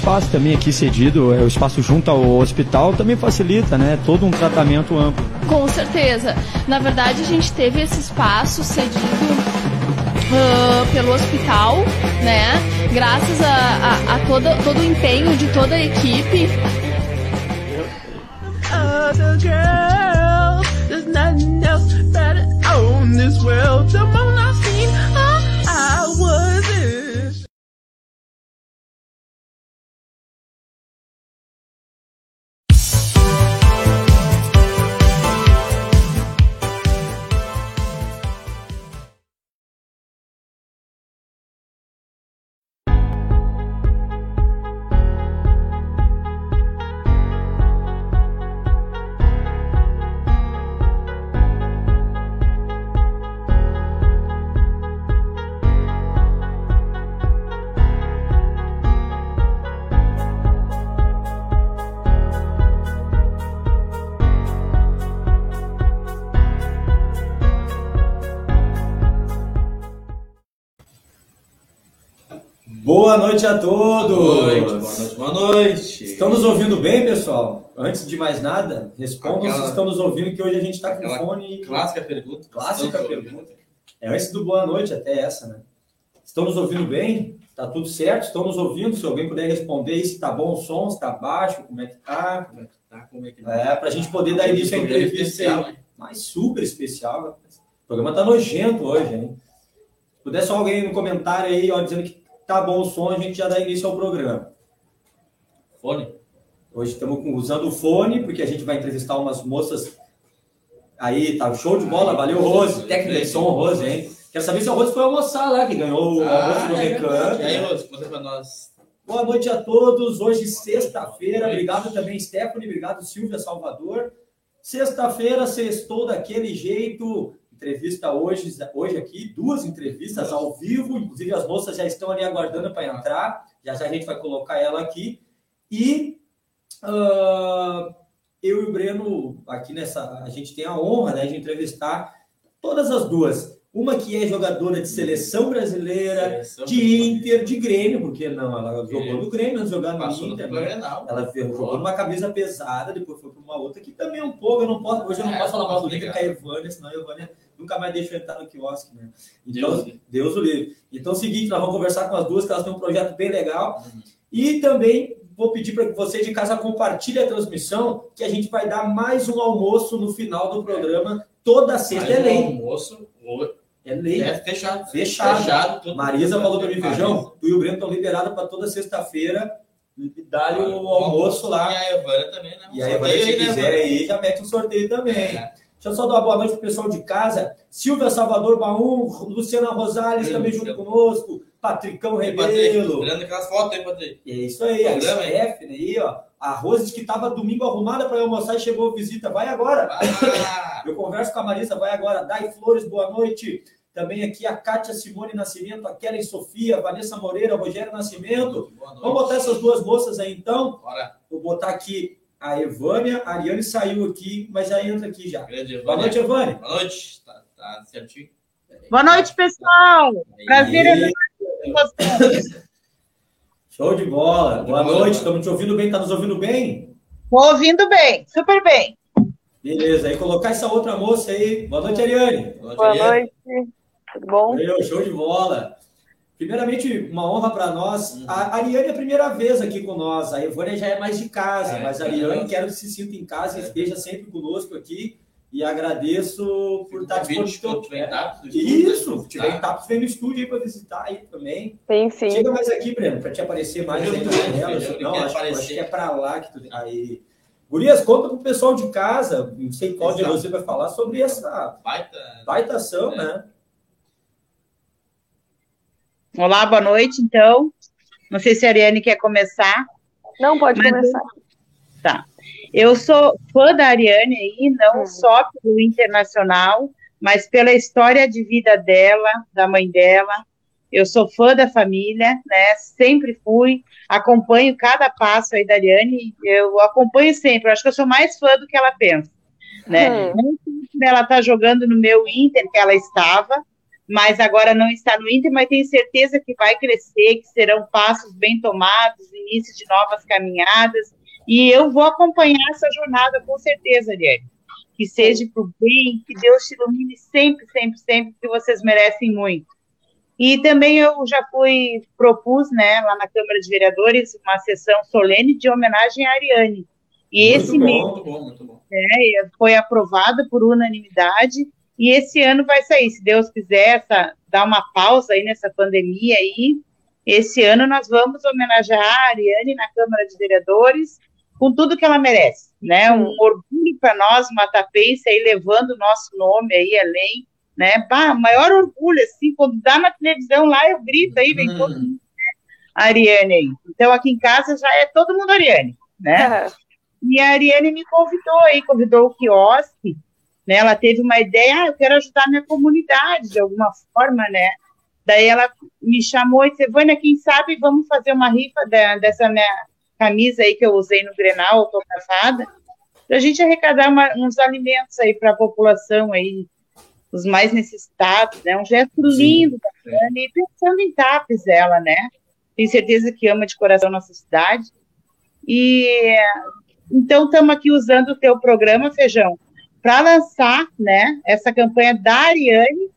espaço também aqui cedido, é, o espaço junto ao hospital também facilita, né? Todo um tratamento amplo. Com certeza. Na verdade, a gente teve esse espaço cedido uh, pelo hospital, né? Graças a, a, a todo, todo o empenho de toda a equipe. Other girl, there's nothing else better on this world. Boa noite a todos! Boa noite, boa noite, boa noite. Estão nos ouvindo bem, pessoal? Antes de mais nada, respondam Aquela- se estão nos ouvindo, que hoje a gente está com fone. Clássica pergunta. Clássica pergunta. ouvindo. É antes do boa noite, até essa, né? Estão nos ouvindo bem? Tá tudo certo? Estão nos ouvindo? Se alguém puder responder aí se tá bom o som, se tá baixo, como é que tá? Como é que tá? Como é que É, pra gente poder dar início à Programa entrevista especial, aí. Mas super especial. rapaz. O programa tá nojento hoje, hein? Se puder só alguém no comentário aí, ó, dizendo que tá bom o som, a gente já dá início ao programa. Fone. Hoje estamos com- usando o fone, porque a gente vai entrevistar umas moças. Aí, tá show de bola, valeu, Rose. Técnica de som, Rose, hein? Quero saber se a Rose foi almoçar lá, que ganhou o almoço do é Recanto. E aí, Rose, conta pra nós. Boa noite a todos. Hoje, sexta-feira. Obrigado também, Stephanie. Obrigado, Silvia Salvador. Sexta-feira, sextou daquele jeito. Entrevista hoje, hoje aqui, duas entrevistas ao vivo. Inclusive, as moças já estão ali aguardando para entrar. Já já a gente vai colocar ela aqui. E ah, eu e o Breno, aqui nessa, a gente tem a honra né, de entrevistar todas as duas. Uma que é jogadora de seleção brasileira, Seleção de Inter, de Grêmio, porque não? Ela jogou Grêmio. no Grêmio, jogar no Inter. Né? Ela jogou numa camisa pesada, depois foi para uma outra que também é um pouco. Eu não posso, hoje eu não É, posso falar mal do. Inter com a Evânia, senão a Evânia nunca mais deixa eu entrar no quiosque, né? Deus Então, livre. Deus o livre. Então é o seguinte, nós vamos conversar com as duas, que elas têm um projeto bem legal. Uhum. E também vou pedir para que você de casa compartilhe a transmissão, que a gente vai dar mais um almoço no final do programa. Toda sexta é lei. almoço É lei. é fechado. Fechado. tudo. Marisa falou para mim, feijão, tu e o Breno estão liberados para toda sexta-feira dar o almoço lá. E a Evânia também, né? E aí, Evânia, se aí, né, quiser aí, já mete um sorteio também. É. Deixa eu só dar uma boa noite pro pessoal de casa. Silvia Salvador Baum, Luciana Rosales Sim, também junto conosco, Patricão Rebelo. Olhando aquelas fotos aí, Patrick. É isso aí, a? Stephanie aí, ó. A Rose que estava domingo arrumada para almoçar e chegou visita. Vai agora. Ah, Eu converso com a Marisa, vai agora. Dai Flores, boa noite. Também aqui a Kátia Simone Nascimento, a Kellen Sofia, a Vanessa Moreira, Rogério Nascimento. Vamos botar essas duas moças aí então. Bora. Vou botar aqui a Evânia. A Ariane saiu aqui, mas já entra aqui já. Grande Boa noite, Evânia. Boa noite. Tá, tá certinho. Boa noite, pessoal. Prazer Aí, enorme com vocês. Show de bola. Boa noite. Estamos te ouvindo bem? Tá nos ouvindo bem? Tô ouvindo bem, super bem. Beleza. Aí colocar essa outra moça aí. Boa noite, Ariane. Boa noite. Boa Ariane. noite, tudo bom? Valeu, show de bola. Primeiramente, uma honra para nós. Uhum. A Ariane é a primeira vez aqui com nós. A Evânia já é mais de casa, É, mas a é. Ariane quero que se sinta em casa e É. esteja sempre conosco aqui. E agradeço por estar disponível. tiver do Isso, tiver em tá? Tapos, vem no estúdio aí para visitar aí também. Sim, sim. Chega mais aqui, Breno, para te aparecer mais aí na tela. eu Não, acho, acho que é para lá que tu Aí. Gurias, conta pro pessoal de casa, não sei qual de Exato. você vai falar sobre essa Baita. baita ação, É. né? Olá, boa noite, então. Não sei se a Ariane quer começar. Não, pode Mas- começar. Eu sou fã da Ariane aí, não Uhum. só pelo internacional, mas pela história de vida dela, da mãe dela. Eu sou fã da família, né? Sempre fui, acompanho cada passo aí da Ariane, eu acompanho sempre. Eu acho que eu sou mais fã do que ela pensa, né? Hum. Por ela tá jogando no meu Inter que ela estava, mas agora não está no Inter, mas tenho certeza que vai crescer, que serão passos bem tomados, início de novas caminhadas, e eu vou acompanhar essa jornada com certeza, Ariane. Que seja para o bem, que Deus te ilumine sempre, sempre, sempre, que vocês merecem muito. E também eu já fui, propus, né, lá na Câmara de Vereadores, uma sessão solene de homenagem à Ariane. E Muito esse bom, mês Muito bom, muito bom. é, foi aprovada por unanimidade e esse ano vai sair, se Deus quiser, essa, dar uma pausa aí nessa pandemia aí. Esse ano nós vamos homenagear a Ariane na Câmara de Vereadores com tudo que ela merece, né? Um orgulho para nós, Matapense, aí levando o nosso nome aí além, né? Bah, maior orgulho, assim, quando dá na televisão lá, eu grito aí, vem todo mundo, né? Ariane aí. Então aqui em casa já é todo mundo Ariane, né? E a Ariane me convidou aí, convidou o quiosque, né? Ela teve uma ideia, ah, eu quero ajudar minha comunidade de alguma forma, né? Daí ela me chamou e disse, Vânia, quem sabe vamos fazer uma rifa da- dessa minha camisa aí que eu usei no Grenal, autografada, para a gente arrecadar uma- uns alimentos aí para a população aí, os mais necessitados, né? Um gesto lindo da Vânia, e pensando em TAPES ela, né? Tenho certeza que ama de coração a nossa cidade. E então estamos aqui usando o teu programa, Feijão, para lançar, né, essa campanha da Ariane,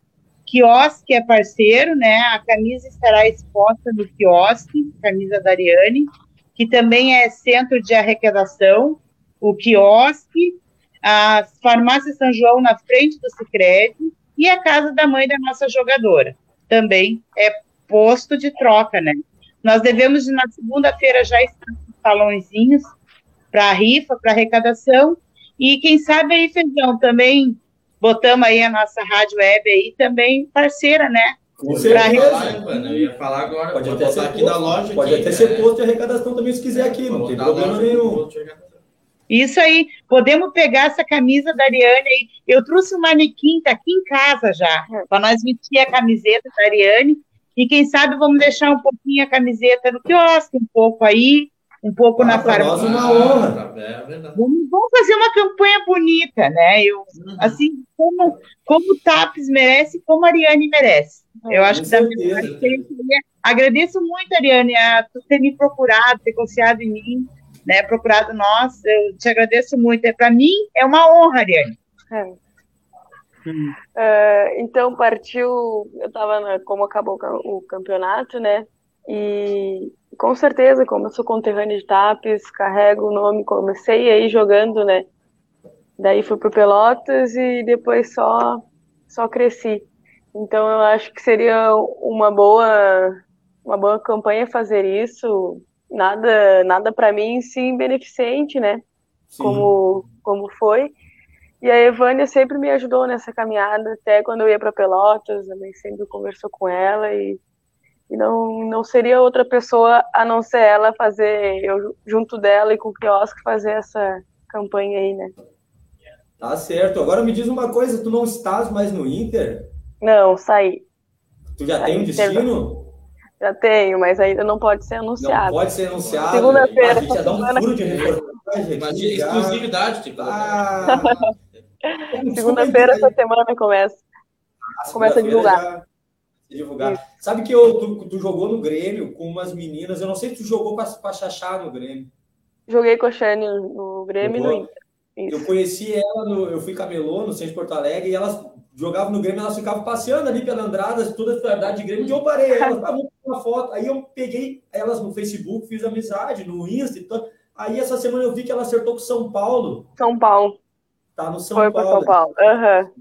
quiosque é parceiro, né, a camisa estará exposta no quiosque, camisa da Ariane, que também é centro de arrecadação, o quiosque, a farmácia São João na frente do Sicredi e a casa da mãe da nossa jogadora, também é posto de troca, né. Nós devemos, na segunda-feira, já estar com salõezinhos para rifa, para arrecadação, e quem sabe aí, Feijão, também botamos aí a nossa rádio web aí, também parceira, né? Com Eu ia certeza. eu ia falar agora. Pode até ser aqui posto, da loja. pode aqui, até ser né? posto de arrecadação também se quiser aqui, não tem problema nenhum. Isso aí, podemos pegar essa camisa da Ariane aí. Eu trouxe um manequim, tá aqui em casa já, para nós vestir a camiseta da Ariane. E quem sabe vamos deixar um pouquinho a camiseta no quiosque, um pouco aí, um pouco Ah, na pra nós farmácia. uma honra. tá, É verdade. Vamos, vamos fazer uma campanha bonita, né? Eu, Uhum. assim, como, como o TAPS merece, como a Ariane merece. Eu acho Com que da minha certeza. parte, eu queria- agradeço muito, Ariane, a tu ter me procurado, ter confiado em mim, né? Procurado nós, eu te agradeço muito. É, Para mim, é uma honra, Ariane. É. É, então partiu, eu estava como acabou o ca- o campeonato, né? E com certeza, como eu sou conterrânea de Tapes, carrego o nome, comecei aí jogando, né? Daí fui pro Pelotas e depois só só cresci. Então eu acho que seria uma boa uma boa campanha fazer isso. Nada nada para mim sim beneficente, né? Sim. como, como foi. E a Evânia sempre me ajudou nessa caminhada, até quando eu ia para Pelotas, também sempre conversou com ela e, e não, não seria outra pessoa a não ser ela fazer, eu junto dela e com o quiosque fazer essa campanha aí, né? Tá certo. Agora me diz uma coisa, tu não estás mais no Inter? Não, saí. Tu já Tá, tem um destino? Já tenho, mas ainda não pode ser Não anunciado. pode ser anunciado. Segunda-feira, A gente ia dar um furo de reportagem Imagina, já. exclusividade, tipo. Ah, desculpa Segunda-feira essa semana começa. Ah, começa a segunda-feira divulgar. Sabe que eu, tu, tu jogou no Grêmio com umas meninas, eu não sei se tu jogou com a, com a Xaxá no Grêmio. Joguei com a Shane no Grêmio e no? Inter. Isso. Eu conheci ela, no, eu fui camelô no centro de Porto Alegre e elas jogavam no Grêmio, elas ficavam passeando ali pela Andradas, toda a verdade de Grêmio, e eu parei elas, tirar uma foto. Aí eu peguei elas no Facebook, fiz amizade, no Insta e tudo. Aí essa semana eu vi que ela acertou com São Paulo, São Paulo. tá no São Foi para Paulo. São Paulo. Aham.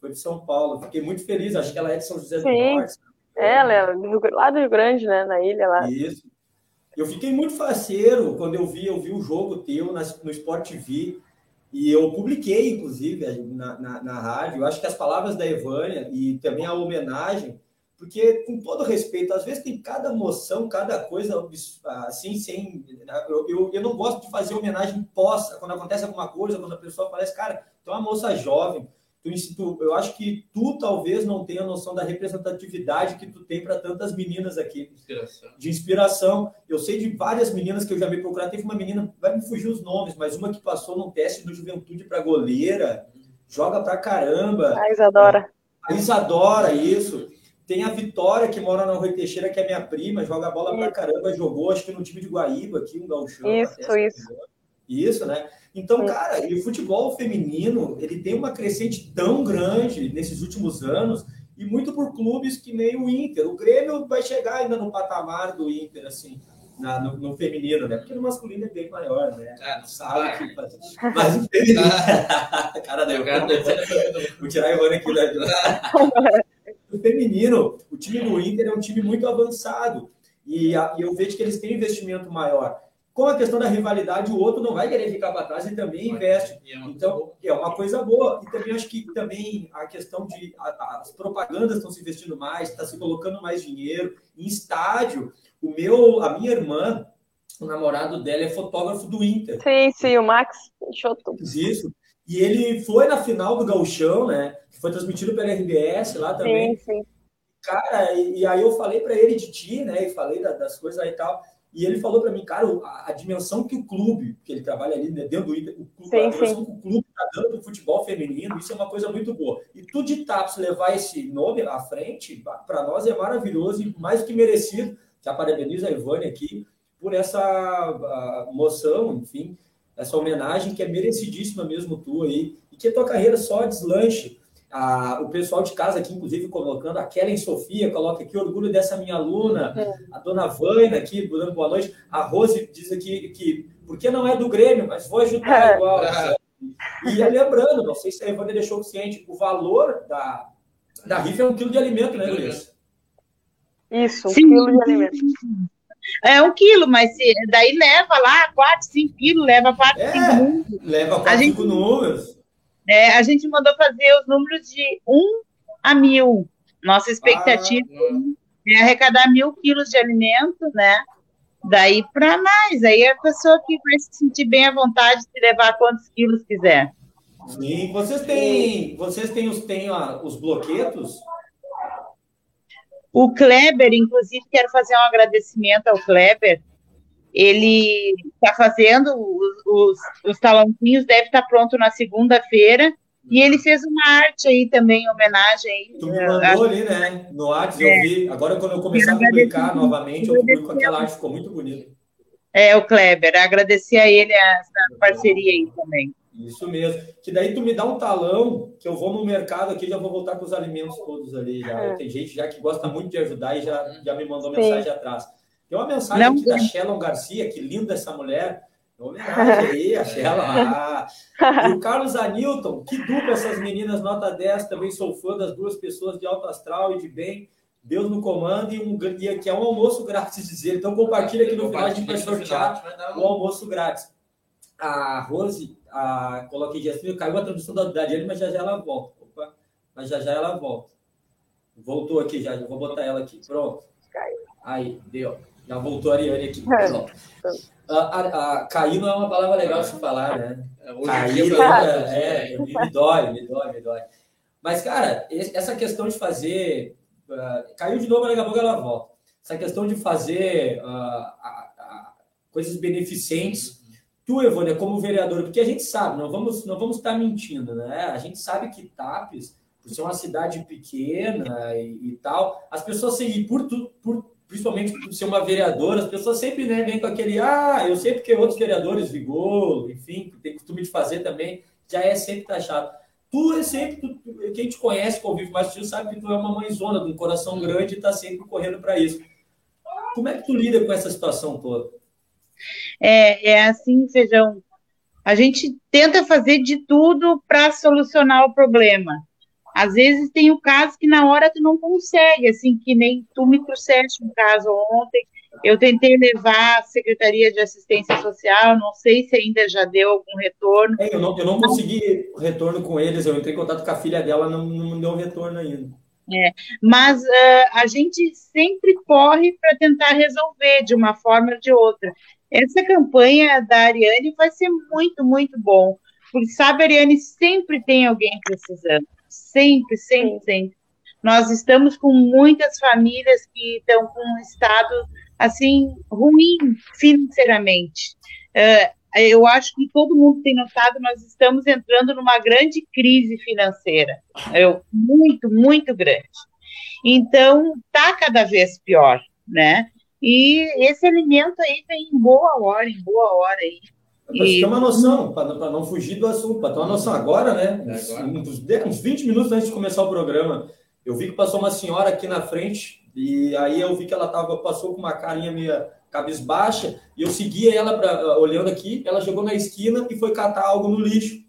Foi de São Paulo. Fiquei muito feliz, acho que ela é de São José do Sim. Norte. Ela é do Rio- lá do Rio Grande, né? Na ilha lá. Isso. Eu fiquei muito faceiro quando eu vi, eu vi o jogo teu no Sport TV e eu publiquei, inclusive, na, na, na rádio. Eu acho que as palavras da Evânia e também a homenagem, porque, com todo respeito, às vezes tem cada moção, cada coisa assim, sem. Eu, eu, eu não gosto de fazer homenagem pós, quando acontece alguma coisa, quando a pessoa aparece, cara, é uma moça jovem. Tu, tu- eu acho que tu talvez não tenha noção da representatividade que tu tem para tantas meninas aqui Inspiração. de inspiração. Eu sei de várias meninas que eu já me procurado. Teve uma menina, vai me fugir os nomes, mas uma que passou num teste do Juventude para goleira, joga pra caramba. A Isadora. A Isadora, isso. Tem a Vitória, que mora na Rui Teixeira, que é minha prima, joga bola pra caramba, jogou, acho que no time de Guaíba aqui, um gauchão. Isso, isso. Isso, né? Então, cara, e o futebol feminino, ele tem uma crescente tão grande nesses últimos anos, e muito por clubes que nem o Inter. O Grêmio vai chegar ainda no patamar do Inter, assim, na, no, no feminino, né? Porque no masculino é bem maior, né? É, Sabe que... Mas o feminino... cara, deu. Vou tirar a Ivone aqui da... o feminino, o time do Inter é um time muito avançado. E, a, e eu vejo que eles têm investimento maior. Com a questão da rivalidade, o outro não vai querer ficar para trás e também investe. Então, é uma coisa boa. E também acho que também a questão de a, as propagandas estão se investindo mais, está se colocando mais dinheiro em estádio. O meu, a minha irmã, o namorado dela é fotógrafo do Inter. Sim, sim, o Max Choto. Isso. E ele foi na final do Gauchão, né? Que foi transmitido pela RBS lá também. Sim, sim. Cara, e, e aí eu falei para ele de ti, né? E falei da, das coisas aí e tal. E ele falou para mim, cara, a, a, dimensão que o clube, que ele trabalha ali né, dentro do Inter, o clube, Sim, a dimensão que o clube está dando para o futebol feminino, isso é uma coisa muito boa. E tu de TAPS levar esse nome à frente, para nós é maravilhoso e mais do que merecido. Já parabenizo a Ivone aqui por essa moção, enfim, essa homenagem que é merecidíssima mesmo tu aí, e que a tua carreira só deslanche. Ah, o pessoal de casa aqui, inclusive, colocando a Kellen Sofia, coloca aqui orgulho dessa minha aluna, a dona Vânia aqui, dando boa noite. A Rose diz aqui que, porque não é do Grêmio, mas vou ajudar igual. sabe? E lembrando, não sei se a Ivone deixou ciente, o valor da, da rifa é um quilo de alimento, né, Luiz? Isso, um Sim. quilo de alimento. É um quilo, mas se, daí leva lá 4, 5 quilos, leva 4, É. 5 números. Leva A quatro, gente- cinco números. É, a gente mandou fazer os números de 1 a mil. Nossa expectativa é arrecadar mil quilos de alimento, né? Daí para mais. Aí a pessoa que vai se sentir bem à vontade de levar quantos quilos quiser. Sim, vocês têm, vocês têm os, têm ó, os bloquetos? O Kleber, inclusive, quero fazer um agradecimento ao Kleber. Ele está fazendo os, os, os talãozinhos, deve estar pronto na segunda-feira. E ele fez uma arte aí também, em homenagem aí. Tu me mandou ali, né? No WhatsApp, eu vi. Agora, quando eu começar a publicar novamente, eu publico aquela arte, ficou muito bonito. É, o Kleber. Agradecer a ele essa parceria aí também. Isso mesmo. Que daí tu me dá um talão, que eu vou no mercado aqui, já vou voltar com os alimentos todos ali. Já. É. Tem gente já que gosta muito de ajudar e já, já me mandou Sim. mensagem atrás. Tem uma mensagem Não, aqui da Shelon Garcia, que linda essa mulher. Homenagem aí, a Shelon. Ah. E o Carlos Anilton, que dupla essas meninas, nota 10. Também sou fã das duas pessoas de alto astral e de bem. Deus no comando e, um, e que é um almoço grátis dizer. Então compartilha aqui no final, a gente vai sortear o almoço grátis. A Rose, a, coloquei Jasmine, caiu a tradução da Dariane, mas já já ela volta. Opa, mas já já ela volta. Voltou aqui já, vou botar ela aqui. Pronto. Caiu. Aí, deu. Já voltou a Ariane aqui. É. A, a, a, cair não é uma palavra legal de se falar, né? Cair dia, é, é, me, me dói, me dói, me dói. Mas, cara, essa questão de fazer. ah, caiu de novo, mas daqui a pouco ela volta. Essa questão de fazer ah, a- a- coisas beneficentes. Tu, Evônia, como vereador, porque a gente sabe, não vamos, não vamos estar mentindo, né? A gente sabe que Tapes, por ser uma cidade pequena e, e tal, as pessoas seguem por, tu, por principalmente por ser uma vereadora, as pessoas sempre né, vêm com aquele, ah, eu sei porque outros vereadores, Vigolo, enfim, tem costume de fazer também, já é sempre taxado. Tu é sempre, tu- quem te conhece, convive mais contigo, sabe que tu é uma mãezona, de um coração grande e está sempre correndo para isso. Como é que tu lida com essa situação toda? É, é assim, Feijão. A gente tenta fazer de tudo para solucionar o problema. Às vezes tem o caso que na hora tu não consegue, assim, que nem tu me trouxeste um caso ontem. Eu tentei levar a Secretaria de Assistência Social, não sei se ainda já deu algum retorno. É, eu, não, eu não consegui retorno com eles, eu entrei em contato com a filha dela, não, não me deu retorno ainda. mas ah, a gente sempre corre para tentar resolver de uma forma ou de outra. Essa campanha da Ariane vai ser muito, muito bom, porque sabe, Ariane, sempre tem alguém precisando, sempre, sempre, sempre. Nós estamos com muitas famílias que estão com um estado assim ruim financeiramente. Ah, eu acho que todo mundo tem notado, nós estamos entrando numa grande crise financeira, eu, muito, muito grande. Então, tá cada vez pior, né? E esse alimento aí vem em boa hora, em boa hora aí. Para ter uma noção, para não fugir do assunto, para ter uma noção agora, né? É agora. Uns, uns 20 minutos antes de começar o programa, eu vi que passou uma senhora aqui na frente, e aí eu vi que ela tava, passou com uma carinha meio cabisbaixa, e eu seguia ela pra, olhando aqui, ela chegou na esquina e foi catar algo no lixo.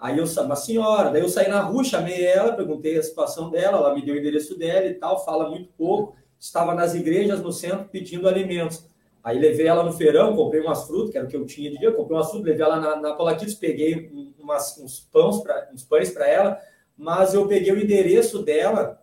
Aí eu uma senhora, daí eu saí na rua, chamei ela, perguntei a situação dela, ela me deu o endereço dela e tal, fala muito pouco, estava nas igrejas no centro pedindo alimentos. Aí levei ela no feirão, comprei umas frutas, que era o que eu tinha de dia, comprei umas frutas, levei ela na, na Polaquitos, peguei umas, uns, pães pra, uns pães para ela, mas eu peguei o endereço dela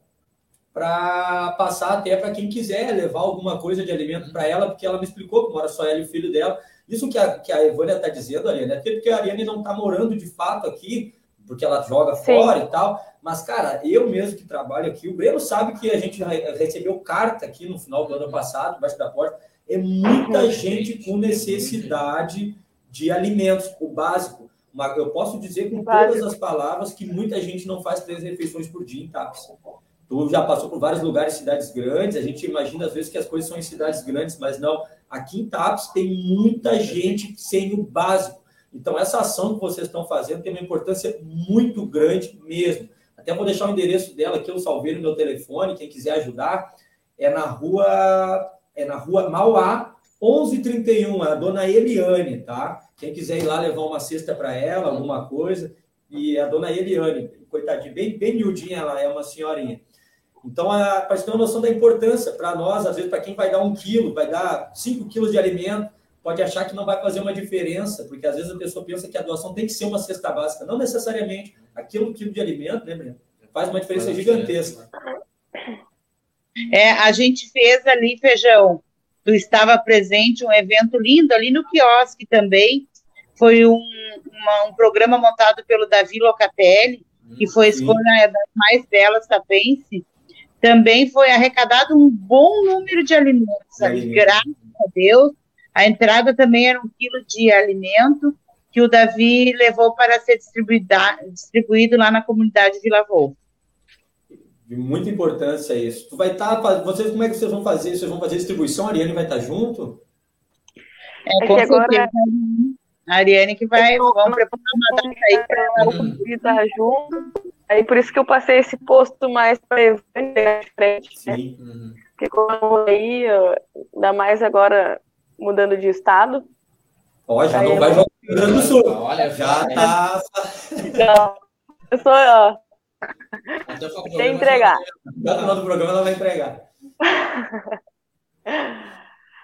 para passar até para quem quiser levar alguma coisa de alimento para ela, porque ela me explicou que mora só ela e o filho dela. Isso que a, que a Evânia está dizendo, Ariane, é porque a Ariane não está morando de fato aqui, porque ela joga Sim. fora e tal. Mas, cara, eu mesmo que trabalho aqui, o Breno sabe que a gente recebeu carta aqui no final do ano passado, embaixo da porta. É muita uhum. gente com necessidade de alimentos, o básico. Mas eu posso dizer com todas as palavras que muita gente não faz três refeições por dia em TAPS. Tu já passou por vários lugares, cidades grandes, a gente imagina às vezes que as coisas são em cidades grandes, mas não. Aqui em TAPS tem muita gente sem o básico. Então, essa ação que vocês estão fazendo tem uma importância muito grande mesmo. Até vou deixar o endereço dela aqui, eu salvei no meu telefone, quem quiser ajudar. É na rua, é na rua Mauá, 1131, é a dona Eliane, tá? Quem quiser ir lá levar uma cesta para ela, alguma coisa. E a dona Eliane, coitadinha, bem, bem miudinha, ela é uma senhorinha. Então, para você ter uma noção da importância, para nós, às vezes, para quem vai dar um quilo, vai dar cinco quilos de alimento, pode achar que não vai fazer uma diferença, porque às vezes a pessoa pensa que a doação tem que ser uma cesta básica. Não necessariamente. Aquilo quilo de alimento, né, Breno? Faz uma diferença gigantesca. É, a gente fez ali, Feijão, tu estava presente, um evento lindo ali no quiosque também. Foi um, uma, um programa montado pelo Davi Locatelli, que foi a escolha das mais belas tapense. Também foi arrecadado um bom número de alimentos ali, graças a Deus. A entrada também era um quilo de alimento que o Davi levou para ser distribuído lá na comunidade Vila Volta. De muita importância isso. Tu vai estar, tá, vocês como é que vocês vão fazer? Vocês vão fazer distribuição? A Ariane vai estar junto? É, é com certeza. Agora... A Ariane que vai, vamos preparar uma data aí para estar junto. Aí por isso que eu passei esse posto mais para de frente, né? Sim. Né? Porque como aí, ainda mais agora mudando de estado. Ó, já não vai jogar no Rio Grande do Sul. Olha, já tá. Não, eu sou, ó. Sem entregar. No final do programa ela vai entregar.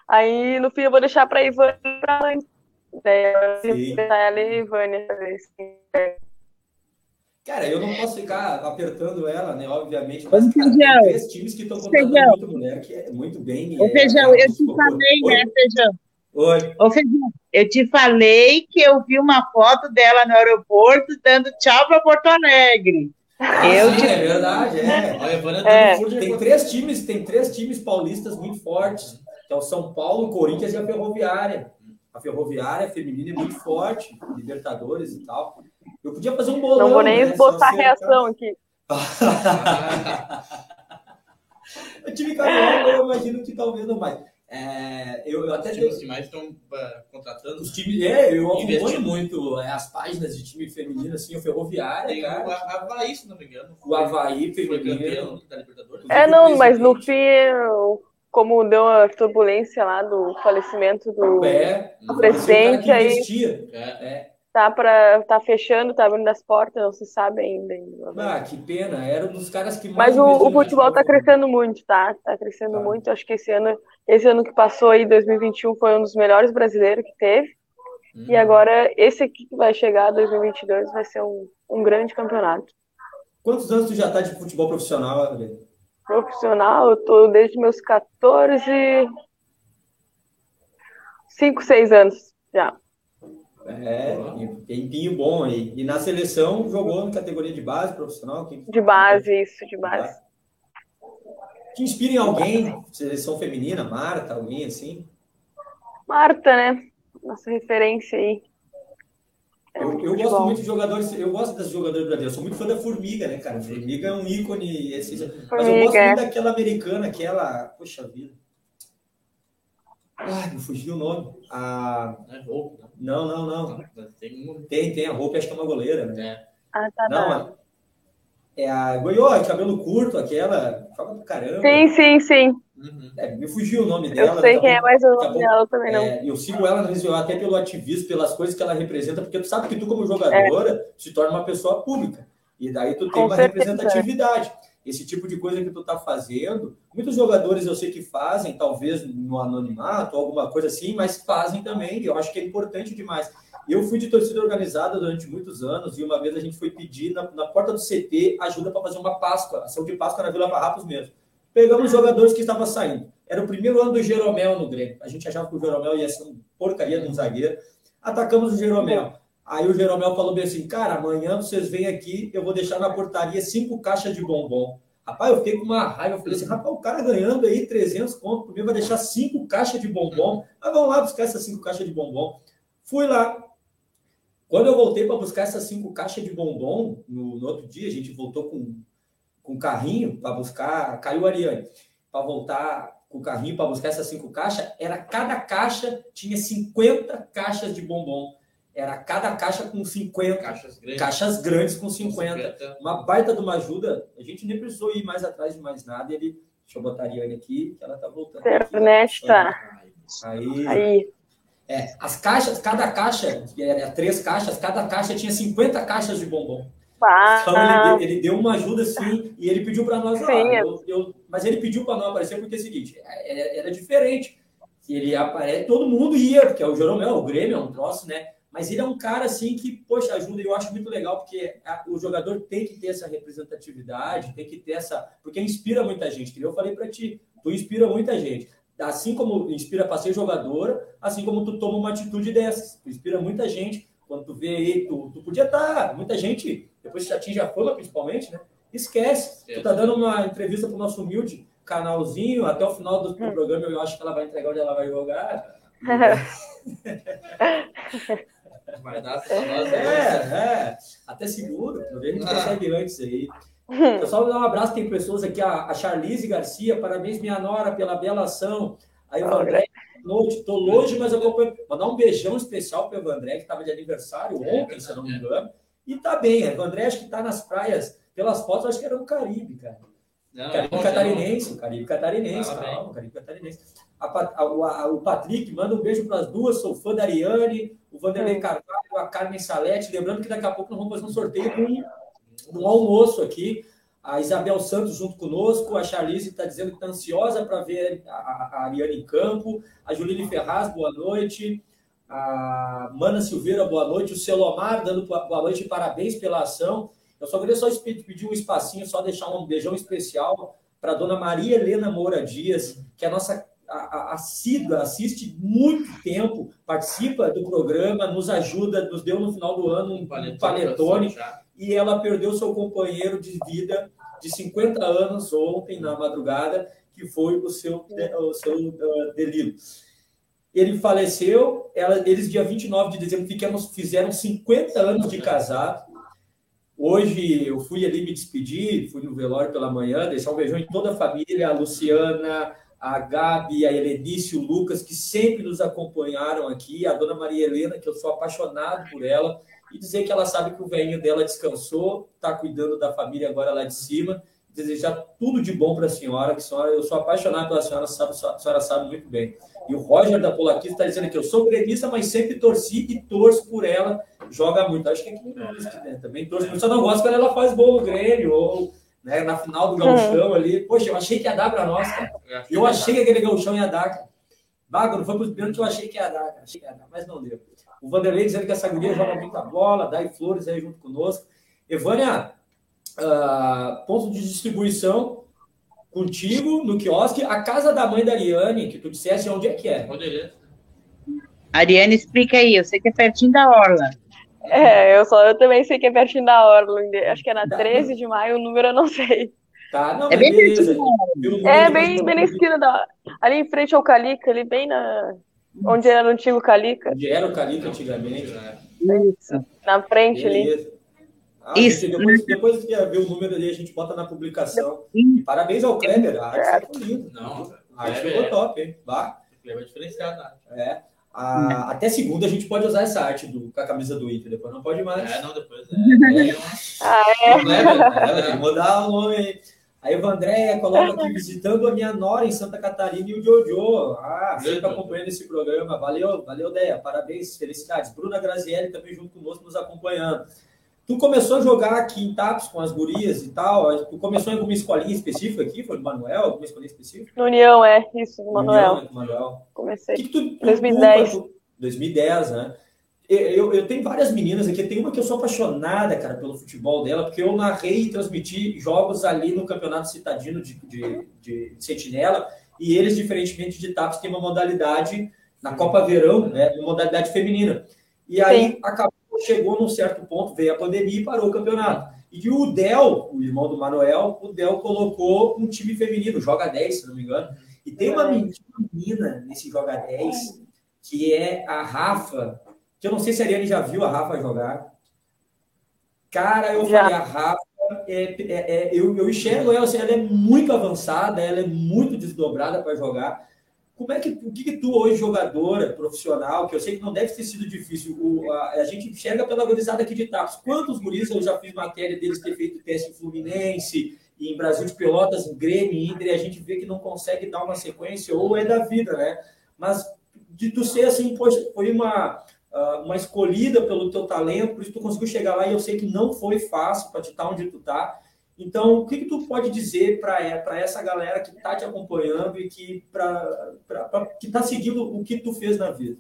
Aí, no fim, eu vou deixar para Ivânia para ela e Ivânia assim. Cara, eu não posso ficar apertando ela, né? Obviamente, mas cara, tem três times que estão contratando muito mulher, que é muito bem. Ô, é, Feijão, eu te falei, Oi. né, Feijão? Oi. Ô, Feijão, eu te falei que eu vi uma foto dela no aeroporto dando tchau para Porto Alegre. Ah, eu sim, te... é verdade, é. é. Tem três times, tem três times paulistas muito fortes, que é o São Paulo, o Corinthians e a Ferroviária. A Ferroviária feminina é muito forte, Libertadores e tal. Eu podia fazer um bolão. Não vou nem né, esboçar a reação aqui. o time carioca, eu imagino que talvez não mais. É, eu, eu até os times que mais estão uh, contratando. Os times, é, eu acompanho muito é, as páginas de time feminino, assim, o Ferroviária. Tem cara. o Havaí, se não me engano. O Havaí feminino. da Libertadores. É, não, mas no fim, como deu a turbulência lá do falecimento do, é, do presidente, aí. É, é tá para tá fechando, tá abrindo as portas, não se sabe ainda. Ah, que pena, era um dos caras que mais. Mas o, o futebol tá crescendo muito, tá? Tá crescendo ah. muito. Acho que esse ano, esse ano que passou aí, 2021, foi um dos melhores brasileiros que teve. Hum. E agora esse aqui que vai chegar, 2022, vai ser um, um grande campeonato. Quantos anos tu já tá de futebol profissional, Adriano? Profissional, eu tô desde meus 14, 5, 6 anos já. É, tempinho bom aí. E na seleção jogou na categoria de base profissional? Quem... De base, isso, de base. Te inspira em alguém? Seleção feminina, Marta, alguém assim? Marta, né? Nossa referência aí. Eu, eu gosto muito de jogadores, eu gosto das jogadores brasileiros, sou muito fã da Formiga, né, cara? Formiga é um ícone. Esse, mas eu Formiga, gosto é. muito daquela americana, aquela. Poxa vida. Ah, me fugiu o nome. A... Não é não. Não, não, não. Tem. Tem, a roupa, acho que é uma goleira, né? É. Ah, tá, Não, tá. É a Goió, cabelo curto, aquela. Joga pra caramba. Sim, sim, sim. Uhum. É, me fugiu o nome dela. Eu sei quem é, mas o nome dela também não. É, eu sigo ela sociais, até pelo ativismo, pelas coisas que ela representa, porque tu sabe que tu, como jogadora, se torna uma pessoa pública. E daí tu tem Com uma certeza. representatividade. Esse tipo de coisa que tu tá fazendo, muitos jogadores eu sei que fazem, talvez no anonimato, alguma coisa assim, mas fazem também, e eu acho que é importante demais. Eu fui de torcida organizada durante muitos anos, e uma vez a gente foi pedir na, na porta do CT ajuda para fazer uma Páscoa, ação de Páscoa na Vila Farrapos mesmo. Pegamos jogadores que estavam saindo. Era o primeiro ano do Jeromel no Grêmio. A gente achava que o Jeromel ia ser uma porcaria de um zagueiro. Atacamos o Jeromel. Aí o Jeromel falou bem assim, cara, amanhã vocês vêm aqui, eu vou deixar na portaria cinco caixas de bombom. Rapaz, eu fiquei com uma raiva. Eu falei assim, rapaz, o cara ganhando aí 300 conto por mim vai deixar cinco caixas de bombom. Mas vamos lá buscar essas cinco caixas de bombom. Fui lá. Quando eu voltei para buscar essas cinco caixas de bombom, no, no outro dia, a gente voltou com, com carrinho para buscar, caiu o Ariane, para voltar com o carrinho para buscar essas cinco caixas, era cada caixa tinha 50 caixas de bombom. Era cada caixa com 50 Caixas grandes. caixas grandes com com 50. Uma baita de uma ajuda. A gente nem precisou ir mais atrás de mais nada. Ele, deixa eu botar a Ariane aqui, que ela tá voltando. A internet tá Aí, aí. É, as caixas, cada caixa, era três caixas, cada caixa tinha 50 caixas de bombom. Então ele, ele deu uma ajuda sim e ele pediu para nós lá. É. Eu- eu- mas ele pediu para não aparecer porque é o seguinte, é- era diferente. Ele aparece, todo mundo ia, porque é o Jeromel, o Grêmio é um troço, né? Mas ele é um cara assim que, poxa, ajuda e eu acho muito legal porque a- o jogador tem que ter essa representatividade, tem que ter essa, porque inspira muita gente. Que eu falei para ti, tu inspira muita gente. Assim como inspira para ser jogadora, assim como tu toma uma atitude dessas, tu inspira muita gente. Quando tu vê aí, tu, tu podia estar, muita gente, depois que atinge a fama principalmente, né? Esquece. Tu tá dando uma entrevista pro nosso humilde canalzinho, até o final do, do programa eu acho que ela vai entregar onde ela vai jogar. Vai dar pra nós. É, é. Até seguro, talvez a gente consegue antes aí. Eu só vou dar um abraço, tem pessoas aqui, a, a Charlize Garcia, parabéns minha nora pela bela ação. Aí o André, noite, tô longe, mas eu acompanho. Mandar um beijão especial pro Evandré, que estava de aniversário ontem, se eu não me engano. E tá bem, o André acho que tá nas praias, pelas fotos, acho que era no Caribe, cara. Não, Caribe não, catarinense, o Caribe catarinense, Ah, calma, o Caribe catarinense. A a- o, a- o Patrick manda um beijo para as duas, sou fã da Ariane, o Vanderlei Hum. Carvalho, a Carmen Salete. Lembrando que daqui a pouco nós vamos fazer um sorteio com um, um almoço aqui. A Isabel Santos junto conosco, a Charlize está dizendo que está ansiosa para ver a, a- Ariane em campo, a Juline Ferraz, boa noite. A Mana Silveira, boa noite. O Celomar dando boa noite e parabéns pela ação. Eu só queria só pedir um espacinho, só deixar um beijão especial para a dona Maria Helena Moura Dias, que é a nossa assídua, assiste muito tempo, participa do programa, nos ajuda, nos deu no final do ano um, um panetone, e ela perdeu seu companheiro de vida de 50 anos ontem, na madrugada, que foi o seu, o seu uh, delírio. Ele faleceu, ela, eles, dia 29 de dezembro, ficamos, fizeram 50 anos de casado. Hoje eu fui ali me despedir, fui no velório pela manhã, deixar um beijão em toda a família, a Luciana, a Gabi, a Helenice, o Lucas, que sempre nos acompanharam aqui, a dona Maria Helena, que eu sou apaixonado por ela, e dizer que ela sabe que o velhinho dela descansou, está cuidando da família agora lá de cima, desejar tudo de bom para a senhora, que a senhora, eu sou apaixonado pela senhora, sabe, a senhora sabe muito bem. E o Roger da Polaquista está dizendo que eu sou gremista, mas sempre torci e torço por ela, joga muito. Acho que é que né? também torço muito, só não gosto quando ela faz gol no Grêmio, ou né, na final do gauchão ali. Poxa, eu achei que ia dar para nós, cara. Eu achei que aquele gauchão ia dar, cara. Não foi para os pênaltis que eu achei que ia dar, cara. Achei que ia dar, mas não deu. O Vanderlei dizendo que essa guria joga muita bola, Dai Flores aí junto conosco. Evânia, uh, ponto de distribuição contigo no quiosque. A casa da mãe da Ariane, que tu dissesse onde é que é? Ariane, explica aí, eu sei que é pertinho da Orla. É, eu, só, eu também sei que é pertinho da Orla, acho que é na 13 de maio, o número eu não sei. Tá, não, É bem beleza. É, bem, bem na esquina da. Ali em frente ao Calica, ali bem na. Onde era o antigo Calica. Onde era o Calica antigamente. Isso. Na frente ali. Ah, Isso. gente, depois, depois que ver o número ali, a gente bota na publicação. E parabéns ao Kleber, a arte ficou linda. Não, A arte Kleber ficou é- top, hein? Vá. Leva diferenciado. né? É. A- até segunda a gente pode usar essa arte do, com a camisa do Inter, depois não pode mais. É, não, depois é. é Ah, É, Kleber, tem que mudar o nome aí. A Eva Andréia coloca aqui visitando a minha nora em Santa Catarina e o Jojo. Ah, sempre acompanhando esse programa. Valeu, valeu, Deia. Parabéns, felicidades. Bruna Grazielli também junto conosco, nos acompanhando. Tu começou a jogar aqui em TAPS com as gurias e tal. Tu começou em alguma escolinha específica aqui? Foi do Manuel? Alguma escolinha específica? No União, é, isso, do Manuel. União, né, Manuel. Comecei. que, que tu, tu 2010. culpa, tu- 2010, né? Eu, eu, eu tenho várias meninas aqui, tem uma que eu sou apaixonada, cara, pelo futebol dela, porque eu narrei e transmiti jogos ali no Campeonato Citadino de, de, de Sentinela, e eles, diferentemente de TAPS, têm uma modalidade na Copa Verão, né, uma modalidade feminina. E aí acabou, chegou num certo ponto, veio a pandemia e parou o campeonato. E o Del, o irmão do Manuel, o Del colocou um time feminino, joga 10, se não me engano. E tem uma menina, menina nesse Joga 10, que é a Rafa, que eu não sei se a Ariane já viu a Rafa jogar. Cara, eu Já. falei, a Rafa, é, é- é- eu, eu enxergo ela, assim, ela é muito avançada, ela é muito desdobrada para jogar. Como é que, o que, que tu hoje, jogadora, profissional, que eu sei que não deve ter sido difícil, o- a, a gente enxerga pela gurizada aqui de Tapos. Quantos guris eu já fiz matéria deles ter feito teste em Fluminense, em Brasil de Pelotas, em Grêmio, em Inter, e a gente vê que não consegue dar uma sequência, ou é da vida, né? Mas de tu ser assim, poxa, foi uma, ah, uma escolhida pelo teu talento, por isso tu conseguiu chegar lá, e eu sei que não foi fácil para te estar onde tu tá. Então, o que, que tu pode dizer para essa galera que está te acompanhando e que pra, pra- pra- que está seguindo o que tu fez na vida?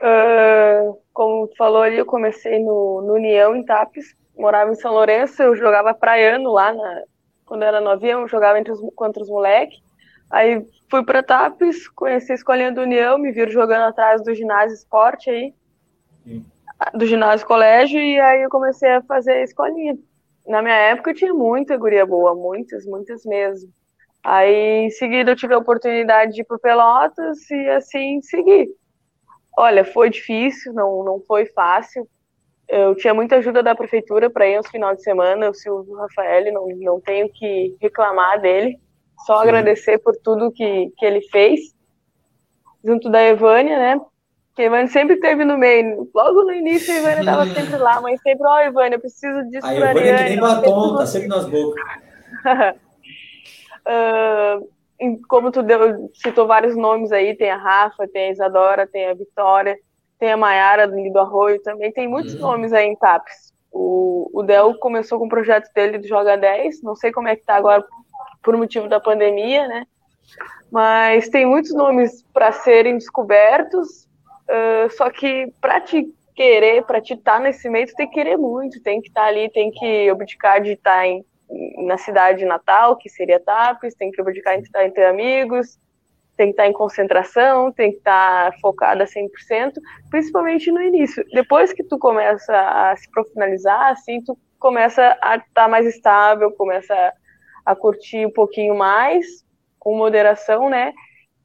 Ah, como tu falou ali, eu comecei no, no União, em Tapes. Morava em São Lourenço, eu jogava praiano lá, na, quando eu era novinha, eu jogava entre os, contra os moleques. Aí fui para Tapes, conheci a escolinha do União, me viram jogando atrás do ginásio esporte aí, Sim. do ginásio colégio, e aí eu comecei a fazer a escolinha. Na minha época eu tinha muita guria boa, muitas, muitas mesmo. Aí em seguida eu tive a oportunidade de ir para Pelotas e assim segui. Olha, foi difícil, não, não foi fácil. Eu tinha muita ajuda da prefeitura para ir aos finais de semana, o Silvio Rafael, não, não tenho que reclamar dele, só agradecer por tudo que, que ele fez, junto da Evânia, né? Que a Evânia sempre esteve no meio. Logo no início a Evânia estava sempre lá, mas sempre, ó, Evânia, eu preciso disso A pra Evânia é que nem batom, tá sempre nas bocas. Em- como tu deu- citou vários nomes aí, tem a Rafa, tem a Isadora, tem a Vitória, tem a Maiara do Arroio também, tem muitos Uhum. nomes aí em TAPS. O, o Del começou com o projeto dele do Joga 10, não sei como é que tá agora por motivo da pandemia, né? Mas tem muitos nomes para serem descobertos, ah, só que para te querer, para te estar nesse meio, tu tem que querer muito, tem que estar ali, tem que abdicar de estar em na cidade natal, que seria Tapes, tem que abdicar de estar entre amigos, tem que estar em concentração, tem que estar focada 100%, principalmente no início. Depois que tu começa a se profissionalizar, assim, tu começa a estar mais estável, começa a, curtir um pouquinho mais, com moderação, né?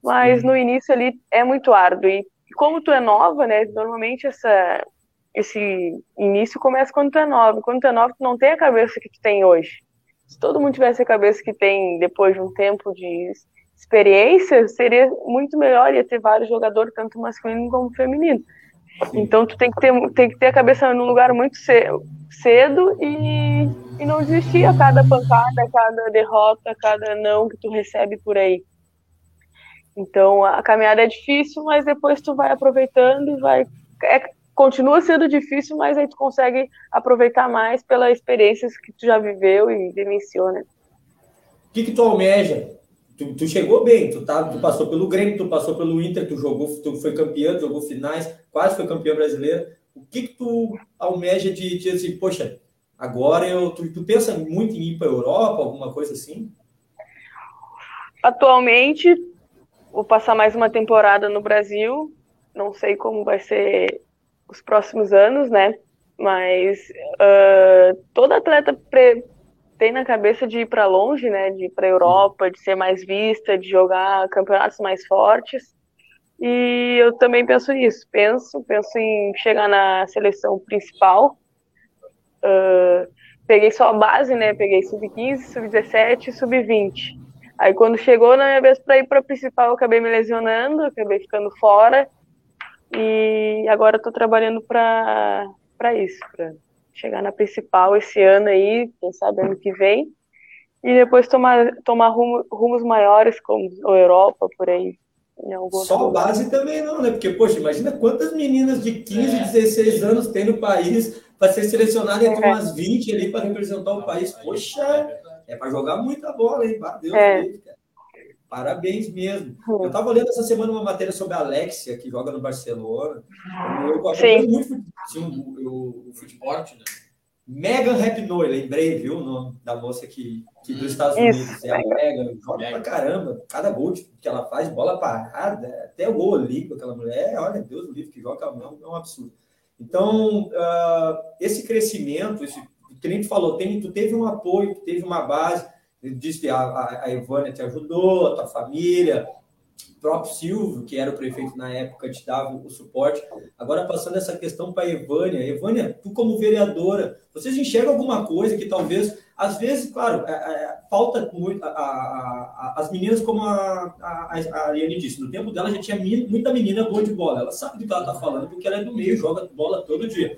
Mas no início ali é muito árduo. E como tu é nova, né? Normalmente essa, esse início começa quando tu é nova. Quando tu é nova, tu não tem a cabeça que tu tem hoje. Se todo mundo tivesse a cabeça que tem depois de um tempo de experiência, seria muito melhor, ia ter vários jogadores, tanto masculino como feminino. Então tu tem que ter, tem que ter a cabeça num lugar muito cedo e, e não desistir a cada pancada, a cada derrota, a cada não que tu recebe por aí. Então a caminhada é difícil, mas depois tu vai aproveitando e vai. É, continua sendo difícil, mas aí tu consegue aproveitar mais pelas experiências que tu já viveu e vivenciou, né? O que, que tu almeja? Tu, tu chegou bem, tu, tá, tu passou pelo Grêmio, tu passou pelo Inter, tu jogou, tu foi campeão, jogou finais, quase foi campeão brasileiro. O que, que tu almeja de, de assim, poxa, agora eu. Tu, tu pensa muito em ir para a Europa, alguma coisa assim? Atualmente, vou passar mais uma temporada no Brasil. Não sei como vai ser os próximos anos, né? Mas uh, todo atleta pre- tem na cabeça de ir para longe, né? De ir para Europa, de ser mais vista, de jogar campeonatos mais fortes. E eu também penso nisso, penso, penso em chegar na seleção principal. Uh, peguei só a base, né? Peguei sub-15, sub-17 e sub-20. Aí quando chegou na minha vez para ir para a principal, eu acabei me lesionando, acabei ficando fora. E agora estou trabalhando para isso, para chegar na principal esse ano aí, quem sabe ano que vem. E depois tomar, tomar rumo, rumos maiores, como a Europa, por aí. Só base também não, né? Porque, poxa, imagina quantas meninas de 15, é. 16 anos tem no país para ser selecionada entre é. umas 20 ali para representar o país. Poxa, é para jogar muita bola, hein? Deus é. Deus, Parabéns mesmo. Eu estava lendo essa semana uma matéria sobre a Alexia, que joga no Barcelona. Eu acompanho muito sim, o, o futebol, né? Megan Rapinoe, lembrei, viu, o nome da moça que, que dos Estados Unidos. É a Megan, joga pra caramba. Cada gol que ela faz, bola parada, até o gol olímpico, aquela mulher, olha, Deus do livro, que joga é um absurdo. Então, uh, esse crescimento, esse, o cliente falou, tem, tu teve um apoio, teve uma base, disse que a, a, a Ivânia te ajudou, a tua família, próprio Silvio, que era o prefeito na época, te dava o suporte. Agora, passando essa questão para a Evânia. Evânia, tu como vereadora, vocês enxergam alguma coisa que talvez, às vezes, claro, é, é, falta muito, a, a, a, as meninas, como a, a, Ariane disse, no tempo dela já tinha muita menina boa de bola. Ela sabe do que ela está falando, porque ela é do meio, joga bola todo dia.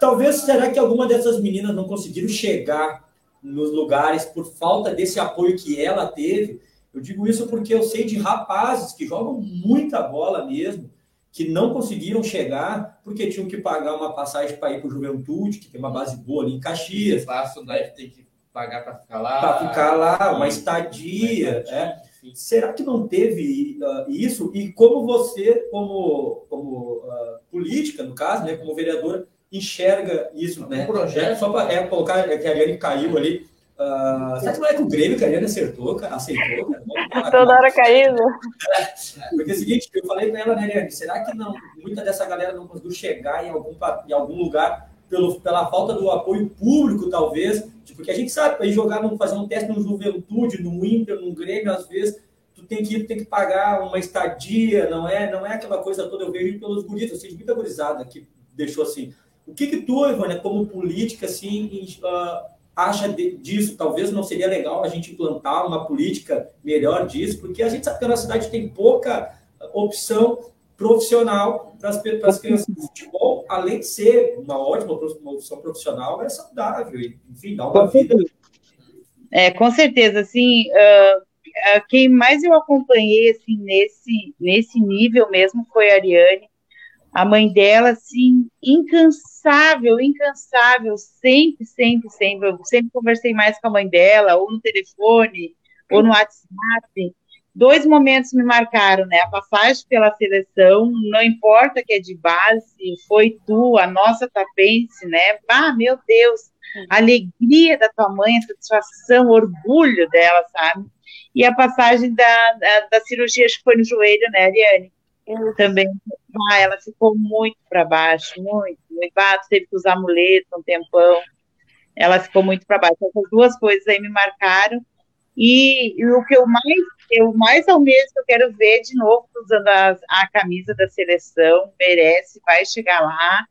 Talvez, será que alguma dessas meninas não conseguiram chegar nos lugares por falta desse apoio que ela teve? Eu digo isso porque eu sei de rapazes que jogam muita bola mesmo, que não conseguiram chegar porque tinham que pagar uma passagem para ir para o Juventude, que tem uma base boa ali em Caxias. Espaço deve ter que pagar para ficar lá. Para ficar lá, uma estadia. É. Será que não teve uh, isso? E como você, como, como uh, política, no caso, né, como vereadora, enxerga isso? Né? Um projeto. só para é, colocar, é, que a Ariane caiu ali, Uh, será que não é que o Grêmio que a Ariane acertou, cara? Aceitou, cara? Toda hora caindo. Porque é o seguinte, eu falei para ela, né, Ariane, será que não, muita dessa galera não conseguiu chegar em algum, em algum lugar pelo, pela falta do apoio público, talvez? Tipo, porque a gente sabe, para ir jogar, fazer um teste no Juventude, no Inter, no Grêmio, às vezes, tu tem que ir, tem que pagar uma estadia, não é, não é aquela coisa toda, eu vejo pelos guris, eu sei muita gurizada que deixou assim. O que que tu, Ivânia, como política, assim, uh, acha disso? Talvez não seria legal a gente implantar uma política melhor disso, porque a gente sabe que a nossa cidade tem pouca opção profissional para as, para as crianças de futebol, além de ser uma ótima opção profissional, é saudável, enfim, dá uma vida. É, com certeza, assim, uh, quem mais eu acompanhei, assim, nesse, nesse nível mesmo foi a Ariane, a mãe dela, assim, incansável, incansável, sempre, sempre, sempre. Eu sempre conversei mais com a mãe dela, ou no telefone, ou no WhatsApp. Dois momentos me marcaram, né? A passagem pela seleção, não importa que é de base, foi tu, a nossa tapense, né? Ah, meu Deus, a alegria da tua mãe, a satisfação, orgulho dela, sabe? E a passagem da, da, da cirurgia, acho que foi no joelho, né, Ariane? Também ah, ela ficou muito para baixo, muito, muito. Ah, teve que usar muleta um tempão. Ela ficou muito para baixo. Essas duas coisas aí me marcaram. E, e, o que eu mais, eu mais ao mesmo eu quero ver de novo usando a, a camisa da seleção, merece, vai chegar lá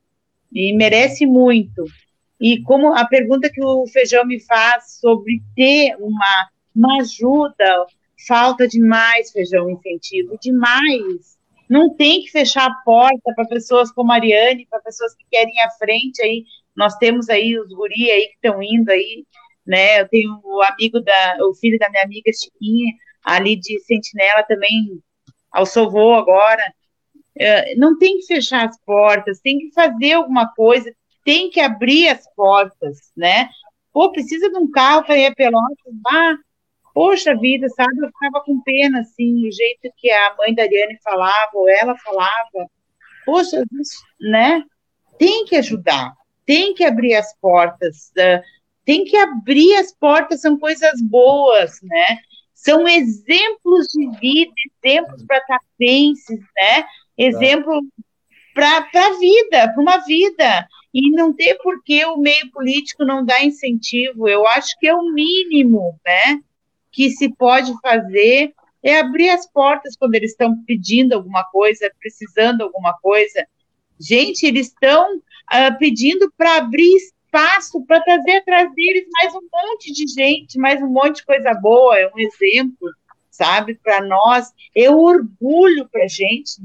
e merece muito. E como a pergunta que o Feijão me faz sobre ter uma, uma ajuda, falta demais, Feijão, incentivo, demais não tem que fechar a porta para pessoas como a Ariane, para pessoas que querem ir à frente aí. Nós temos aí os guri aí que estão indo aí, né? Eu tenho o amigo da, o filho da minha amiga Chiquinha, ali de Sentinela também, ao Sovô agora. É, não tem que fechar as portas, tem que fazer alguma coisa, tem que abrir as portas, né? Pô, precisa de um carro para ir a Pelotas, ah, poxa vida, sabe? Eu ficava com pena, assim, o jeito que a mãe da Ariane falava, ou ela falava. Poxa, né? Tem que ajudar, tem que abrir as portas, uh, tem que abrir as portas, são coisas boas, né? São exemplos de vida, exemplos para tapenses, né? Exemplo para a vida, para uma vida. E não tem por que o meio político não dar incentivo. Eu acho que é o mínimo, né? Que se pode fazer é abrir as portas quando eles estão pedindo alguma coisa, precisando alguma coisa. Gente, eles estão uh, pedindo para abrir espaço, para trazer atrás deles mais um monte de gente, mais um monte de coisa boa, é um exemplo, sabe, para nós, é um orgulho para a gente.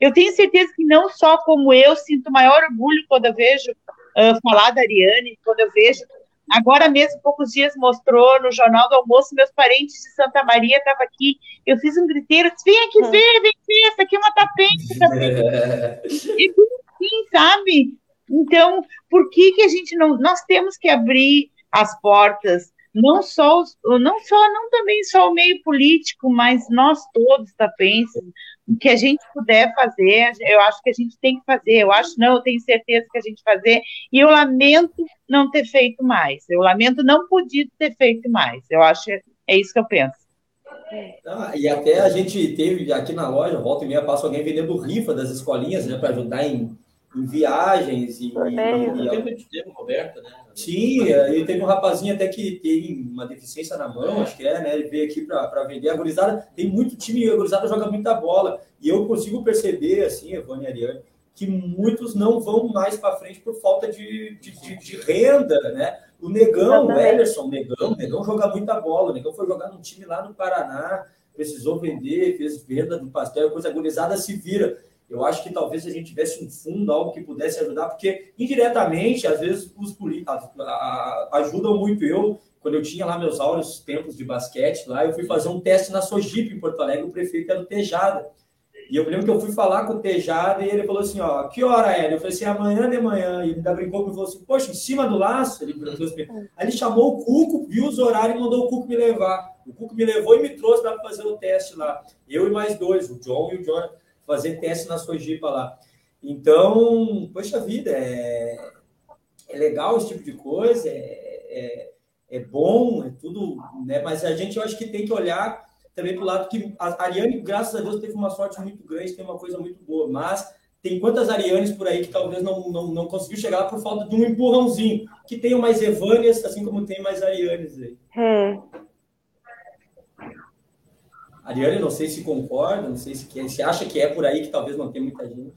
Eu tenho certeza que não só como eu sinto maior orgulho quando eu vejo uh, falar da Ariane, quando eu vejo Agora mesmo, poucos dias, mostrou no Jornal do Almoço, meus parentes de Santa Maria estavam aqui. Eu fiz um griteiro, vem aqui ver, vem ver, essa aqui é uma tapete. tapete. e assim, sabe? Então, por que, que a gente não. Nós temos que abrir as portas, não só, não só, não também só o meio político, mas nós todos tapenses, o que a gente puder fazer, eu acho que a gente tem que fazer. Eu acho, não, eu tenho certeza que a gente fazer. E eu lamento não ter feito mais. Eu lamento não poder ter feito mais. Eu acho, é isso que eu penso. Ah, e até a gente teve aqui na loja, volta e meia, passa alguém vendendo rifa das escolinhas, né, para ajudar em, em, viagens. E, e, e, teve Roberto, né? Sim, e teve um rapazinho até que tem uma deficiência na mão, acho que é, né? Ele veio aqui para vender. A gurizada tem muito time, a gurizada joga muita bola. E eu consigo perceber, assim, Evone e Ariane, que muitos não vão mais para frente por falta de, de, de, de, renda, né? O Negão, o Ederson, o Negão, o Negão joga muita bola. O Negão foi jogar num time lá no Paraná, precisou vender, fez venda do pastel, coisa agonizada se vira. Eu acho que talvez se a gente tivesse um fundo, algo que pudesse ajudar, porque indiretamente, às vezes, os políticos ajudam muito. Eu, quando eu tinha lá meus áureos tempos de basquete, lá eu fui fazer um teste na Sojipe, em Porto Alegre, o prefeito era o Tejada. E eu lembro que eu fui falar com o Tejada e ele falou assim, ó, que hora é? Eu falei assim, amanhã de manhã. E ele ainda brincou comigo e falou assim, poxa, em cima do laço? Ele assim, aí ele chamou o Cuco, viu os horários e mandou o Cuco me levar. O Cuco me levou e me trouxe para fazer o teste lá. Eu e mais dois, o John e o John fazer teste na Sojipa lá. Então, poxa vida, é, é legal esse tipo de coisa, é, é, é bom, é tudo, né? Mas a gente, eu acho que tem que olhar também para o lado que a Ariane, graças a Deus, teve uma sorte muito grande, tem uma coisa muito boa, mas tem quantas Arianes por aí que talvez não, não, não conseguiu chegar lá por falta de um empurrãozinho, que tenham mais Evânias, assim como tem mais Arianes aí. Hum. Ariane, não sei se concorda, não sei se, quer, se acha que é por aí que talvez não tenha muita gente.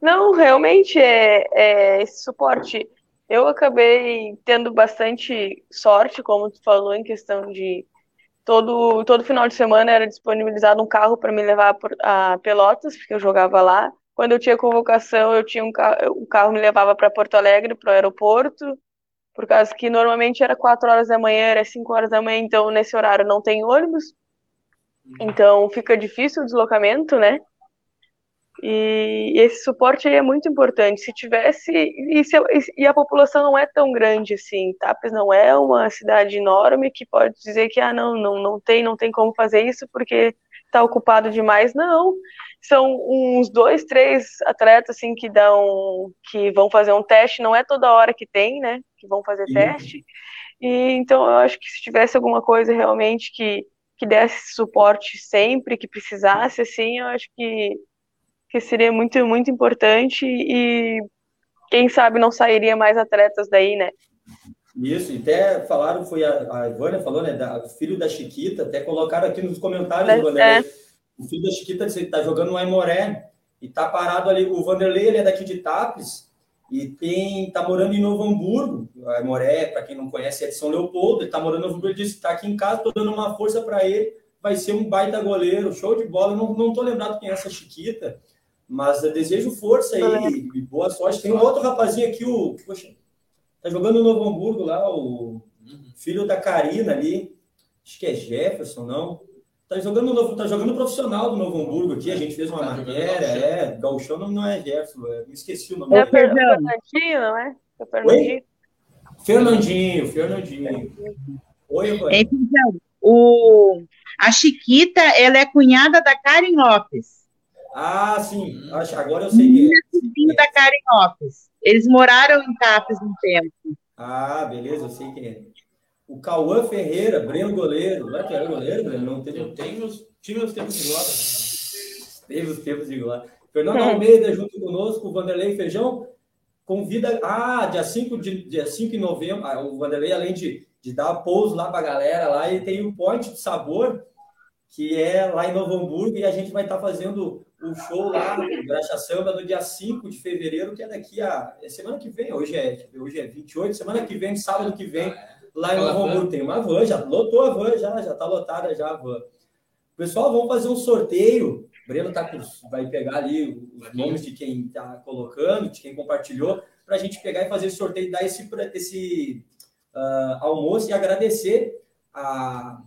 Não, realmente é, é esse suporte. Eu acabei tendo bastante sorte, como tu falou, em questão de todo, todo final de semana era disponibilizado um carro para me levar a Pelotas, porque eu jogava lá. Quando eu tinha convocação, eu tinha um carro, o carro me levava para Porto Alegre, para o aeroporto, por causa que normalmente era 4 horas da manhã, era 5 horas da manhã, então nesse horário não tem ônibus. Então fica difícil o deslocamento, né? E esse suporte aí é muito importante. Se tivesse. E, se, e, a população não é tão grande assim. Tapes não é uma cidade enorme que pode dizer que ah, não, não, não tem, não tem como fazer isso porque está ocupado demais. Não. São uns dois, três atletas assim que dão. que vão fazer um teste. Não é toda hora que tem, né? Que vão fazer teste. E então eu acho que se tivesse alguma coisa realmente que que desse suporte sempre que precisasse, assim, eu acho que, que seria muito, muito importante e quem sabe não sairia mais atletas daí, né? Isso, e até falaram, foi a, a Ivânia falou, né, da, filho da Chiquita, até colocaram aqui nos comentários, é, Vanderlei, é. o filho da Chiquita está jogando no Aimoré e tá parado ali, o Vanderlei, ele é daqui de Tapes, e tem tá morando em Novo Hamburgo, a Moré, para quem não conhece, é de São Leopoldo, ele tá morando em Novo Hamburgo, ele disse, tá aqui em casa, tô dando uma força para ele, vai ser um baita goleiro, show de bola, não, não tô lembrado quem é essa Chiquita, mas eu desejo força aí e boa sorte. Tem um outro rapazinho aqui, o, poxa, tá jogando no Novo Hamburgo lá, o filho da Karina ali, acho que é Jefferson, não? Tá jogando novo, tá jogando profissional do Novo Hamburgo aqui. A gente fez uma tá matéria, é. Gauchão não, não é Gerson, é, me esqueci o nome é dele. Fernandinho, não é? é Fernandinho. Fernandinho, Fernandinho. Oi, Oi. Então, o, a Chiquita, ela é cunhada da Karen Lopes. Ah, sim. Agora eu sei que é. da Karen Lopes. Eles moraram em Tapes um tempo. Ah, beleza, eu sei quem é. O Cauã Ferreira, Breno Goleiro. Não é que era goleiro, Breno? Não teve. Eu tenho os, tive os tempos de glória. Né? Teve os tempos de glória. Fernando Almeida junto conosco, o Vanderlei Feijão. Convida. Ah, dia 5 de, dia 5 de novembro. Ah, o Vanderlei, além de, de dar pouso lá para a galera lá, ele tem o um Ponte de Sabor, que é lá em Novo Hamburgo, e a gente vai estar fazendo o show lá no Graxa Samba no dia 5 de fevereiro, que é daqui a. É semana que vem, hoje é, hoje é 28, semana que vem, sábado que vem, lá em Novo Hamburgo tem uma van, já lotou a van, já, já tá lotada já a van. Pessoal, vamos fazer um sorteio. O Breno tá com, vai pegar ali os nomes de quem está colocando, de quem compartilhou, para a gente pegar e fazer esse sorteio, dar esse, esse uh, almoço e agradecer a,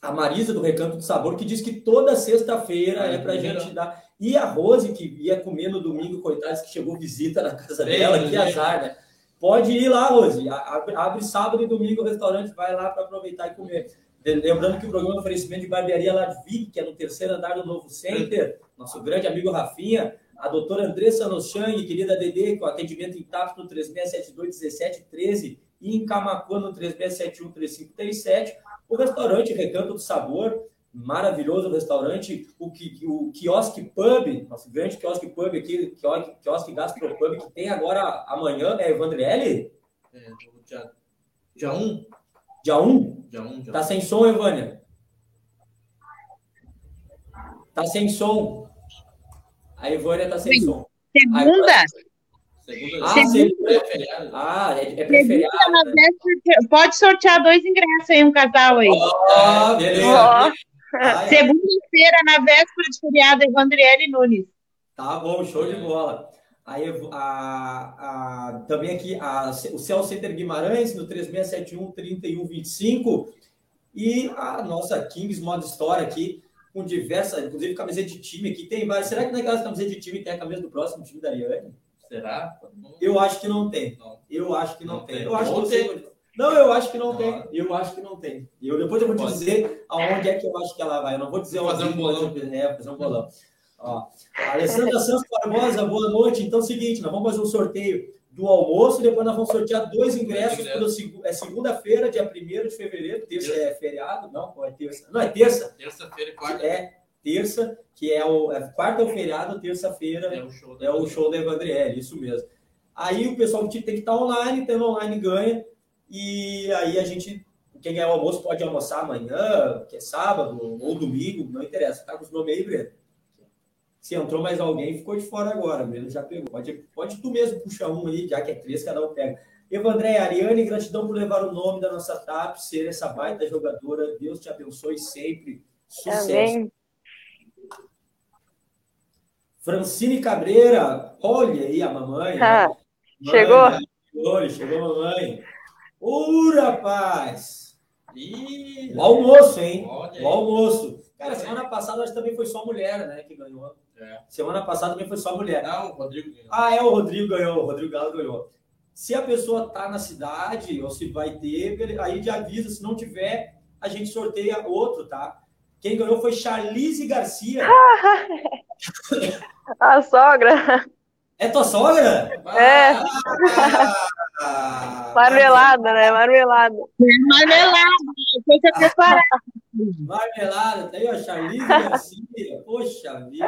a Marisa do Recanto do Sabor, que diz que toda sexta-feira é, é para a gente dar. E a Rose, que ia comer no domingo, coitada, que chegou visita na casa dela, que azar, né? Pode ir lá, Rose. Abre, sábado e domingo o restaurante, vai lá para aproveitar e comer. Lembrando que o programa um oferecimento de barbearia Ladvig, que é no terceiro andar do Novo Center. Nosso grande amigo Rafinha, a doutora Andressa Nochang, querida Dedê, com atendimento em TAPS no 3672-1713 e em Camacuã no 3671-3537. O restaurante Recanto do Sabor, maravilhoso restaurante, o, o quiosque pub, nosso grande quiosque pub aqui, quiosque, quiosque gastropub, que tem agora amanhã, é Evandriele? É, dia, dia 1. Dia 1? Dia 1, dia Tá sem som, Evânia? Tá sem som. A Evânia tá sem Sim. som. Segunda? Segunda. Ah, segunda. É. Ah, é, é. Né? Pode sortear dois ingressos aí, um casal aí. Oh, beleza. Oh. Segunda-feira, na véspera de feriado, Evandriele Nunes. Tá bom, show de bola. Aí a, a, também aqui a, o Cell Center Guimarães no 3671 3125 e a nossa Kings Modo História aqui com diversas, inclusive camiseta de time aqui. Tem várias. Será que naquelas camisetas de time tem a camisa do próximo time da Ariane? Será? Eu acho que não tem. Eu acho que não, não tem. tem. Eu acho que tem. Não, eu acho que não tem. Eu acho que não tem. Eu, depois eu vou te dizer aonde é que eu acho que ela vai. Eu não vou dizer fazer um bolão. É, fazer um bolão. Ó, Alessandra Santos Barbosa, boa noite. Então é o seguinte, nós vamos fazer um sorteio do almoço, depois nós vamos sortear dois ingressos para é segunda-feira, dia 1 de fevereiro, terça é feriado, não, é terça. Não, é terça. Terça-feira e quarta. É terça, que é o é, quarta é o feriado, terça-feira é o show da, é o show da Evandriele, isso mesmo. Aí o pessoal tem que estar online, tendo online ganha, e aí a gente, quem ganhar o almoço pode almoçar amanhã, que é sábado, ou domingo, não interessa, tá com os nomes aí, Breno? Se entrou mais alguém, ficou de fora agora. Breno já pegou. Pode, pode tu mesmo puxar um aí, já que é três, cada um pega. Evandré Ariane, gratidão por levar o nome da nossa TAP, ser essa baita jogadora. Deus te abençoe sempre. Sucesso. Amém. Francine Cabreira, olha aí a mamãe. Ah, né? chegou? Oi, chegou a mamãe. Ô, rapaz! Ih, o almoço, hein? O almoço. Cara, semana passada acho que também foi só mulher, né, que ganhou. É. Semana passada também foi só mulher. Não, o Rodrigo ganhou. Ah, é, o Rodrigo ganhou, o Rodrigo Galo ganhou. Se a pessoa tá na cidade, ou se vai ter, aí de avisa, se não tiver, a gente sorteia outro, tá? Quem ganhou foi Charlize Garcia. a sogra. É tua sogra? É. Ah, marmelada, né? Marmelada. Marmelada. Coisa preparada. Marmelada, tá aí, ó, Charlize Garcia. Poxa vida.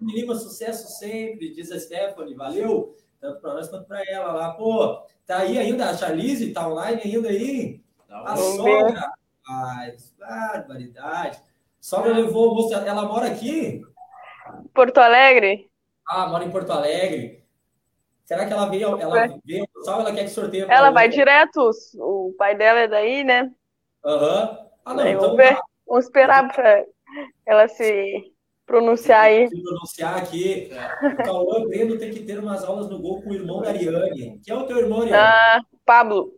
Menina, sucesso sempre, diz a Stephanie. Valeu, tanto para nós quanto para ela lá. Pô, tá aí ainda a Charlize? Tá online ainda aí? Tá a sogra. Rapaz, barbaridade. Sogra levou ela mora aqui? Porto Alegre. Ah, mora em Porto Alegre. Será que ela veio, ela é. veio só ela quer que sorteie? Ela vai direto, o pai dela é daí, né? Aham. Uhum. Ah, não, então, vamos, ver, vamos esperar para ela se pronunciar aí. Se pronunciar aqui. O Cauã Breno tem que ter umas aulas no gol com o irmão da Ariane. Que é o teu irmão, Ariane? Ah, Pablo.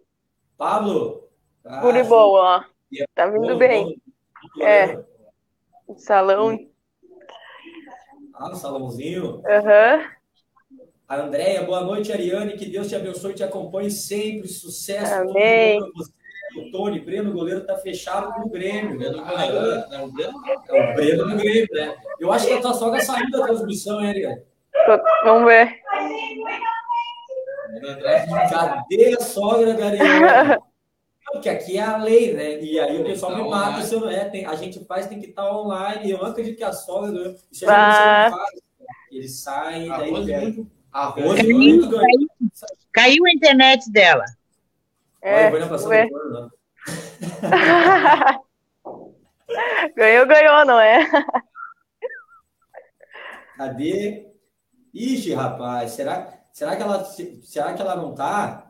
Pablo? Ah, Guribol, ó. Tá vindo bom, bem. Bom, é. Salão. Ah, no salãozinho. Aham. Uhum. A Andréia, boa noite, Ariane. Que Deus te abençoe e te acompanhe sempre. Sucesso. Amém. O Tony Breno, goleiro, tá fechado com o Grêmio. Goleiro, né? O Breno? É o Breno do Grêmio, né? Eu acho que a tua sogra saiu da transmissão, hein, Ariane? Vamos ver. Cadê a sogra da Ariane? Porque aqui é a lei, né? E aí o pessoal tá me online. mata se eu não é. Tem, a gente faz, tem que estar tá online. Eu não acredito que a sogra. Isso ah. faz. Eles saem, Arroz daí. Muito, arroz caiu, muito caiu, caiu, a internet dela. É, Olha, passando Ganhou, ganhou, não é? Cadê? Ixi, rapaz, será, será, que ela, será que ela não tá?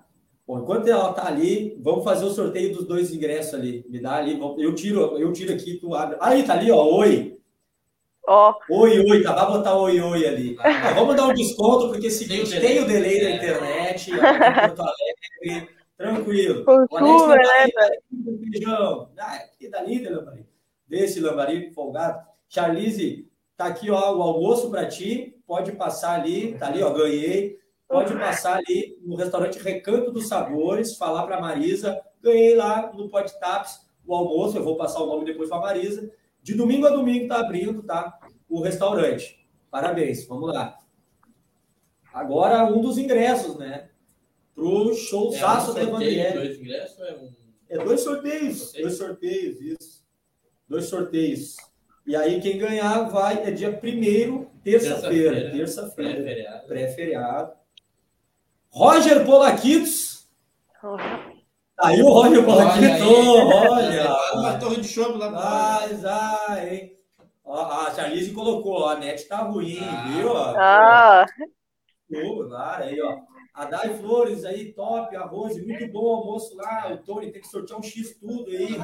Bom, enquanto ela tá ali, vamos fazer o sorteio dos dois ingressos ali. Me dá ali, eu tiro, eu tiro aqui, tu abre. Aí, tá ali, ó, oi. Ó, Oi, oi, tá? Vai botar oi, oi ali. Vamos dar um desconto, porque é o seguinte, Tem o tem o delay. da internet, ó, Porto Alegre, tranquilo. Lambari, né, com feijão. Ah, que dali, Lambari. Desse Lambari folgado. Charlize, tá aqui, ó, o almoço para ti. Pode passar ali, tá ali, ó, ganhei. Pode passar ali no restaurante Recanto dos Sabores, falar para Marisa. Ganhei lá no Podtaps o almoço, eu vou passar o nome depois para Marisa. De domingo a domingo tá abrindo, tá? O restaurante. Parabéns, vamos lá. Agora um dos ingressos, né? Pro show É um Saço da sorteio, Evangeliere. dois ingressos, é um... É dois sorteios. Sorteio? Dois sorteios, isso. Dois sorteios. E aí quem ganhar vai, é dia 1 terça-feira. Terça-feira. Terça-feira. Pré-feriado. Pré-feriado. Roger Polaquitos. Aí o Roger Polaquitos, Olha olha. Uma torre de chope lá Mas, hein? Ó, a Charlize colocou, ó, a net tá ruim, Ah. viu? Ó, Ah, Pô, Lara, aí, ó. A Dai Flores aí, top, a Rose, muito bom almoço lá. O Tony tem que sortear um X tudo aí.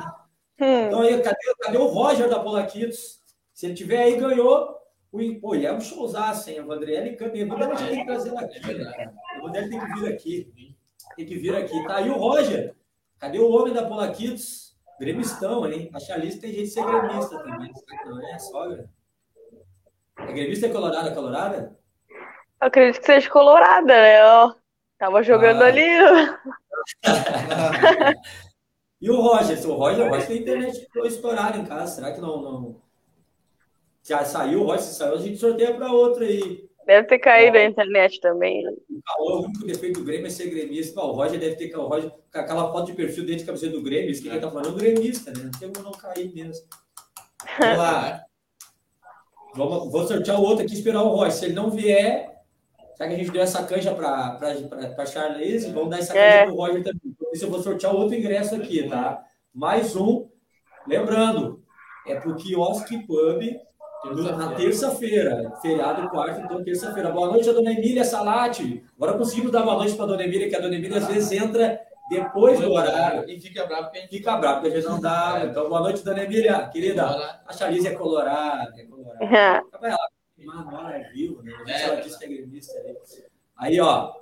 hum, Então aí, cadê, cadê o Roger da Polaquitos? Se ele tiver aí, ganhou. O, pô, e é um showzaço, hein? A Vandriele canta. A Vandriele tem que trazer ela aqui. É verdade. cara. A Vandriele tem que vir aqui. Tem que vir aqui. Tá aí o Roger. Cadê o homem da Polaquitos? Gremistão, hein? A Charlize tem jeito de ser gremista também. Não é sogra. É gremista é colorada, colorada? eu acredito que seja colorada, né? Ó, tava jogando Ah. ali. E o Roger? O Roger, o Roger tem internet estourada em casa. Será que não, não... Já saiu o Roger? Se saiu, a gente sorteia para outro aí. Deve ter caído a internet também. O único defeito do Grêmio é ser gremista. O Roger deve ter o Roger, com aquela foto de perfil dentro de camiseta do Grêmio, isso que ele tá falando, é gremista, né? Não tem como não cair mesmo. Vamos lá. Vamos, vou sortear o outro aqui e esperar o Roger. Se ele não vier, já que a gente deu essa canja para a Charlize, vamos dar essa canja É. para o Roger também. Por isso eu vou sortear outro ingresso aqui, tá? Mais um. Lembrando, é pro Quiosque Pub na terça-feira, feriado quarto, então terça-feira. Boa noite, a dona Emília Salati. Agora conseguimos dar boa noite para a dona Emília, que a dona Emília às vezes entra depois do horário. E fica bravo porque a gente Fica bravo, porque a gente não dá. Então, boa noite, dona Emília, querida. A Charlize é colorada, é colorada. Lá, Manola é vivo, né? Ela disse que é gremista aí. Aí, ó.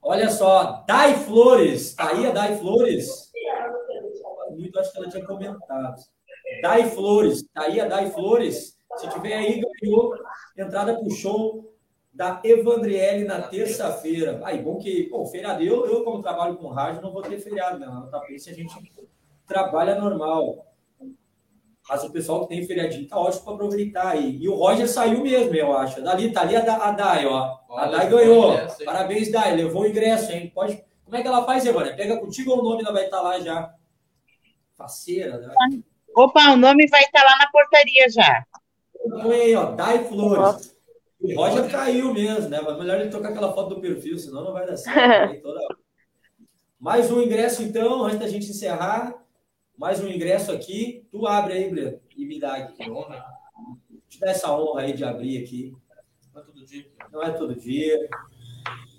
Olha só, Dai Flores. Tá aí a Dai Flores? Muito, acho que ela tinha comentado. Dai Flores. Tá aí a Dai Flores? Se tiver aí, ganhou entrada pro show da Evandriele na terça-feira. Aí, bom que, pô, feriado, eu, eu como trabalho com rádio, não vou ter feriado, não. Na Tapense a gente trabalha normal. Mas o pessoal que tem feriadinho tá ótimo para aproveitar aí. E o Roger saiu mesmo, eu acho. Dali, tá ali a, Da- a Dai, ó. A Olha, Dai ganhou. ingresso? Parabéns, Dai. Levou o ingresso, hein? Pode... Como é que ela faz, Evânia? Pega contigo ou o nome ela vai estar lá já? Faceira, né? Opa, o nome vai estar lá na portaria já. Põe aí, ó. Dai Flores. O Roger caiu mesmo, né? Mas melhor ele tocar aquela foto do perfil, senão não vai dar certo. Mais um ingresso, então, antes da gente encerrar. Mais um ingresso aqui. Tu abre aí, Breno, e me dá aqui. Que honra. Te dá essa honra aí de abrir aqui. Não é todo dia. Não é todo dia.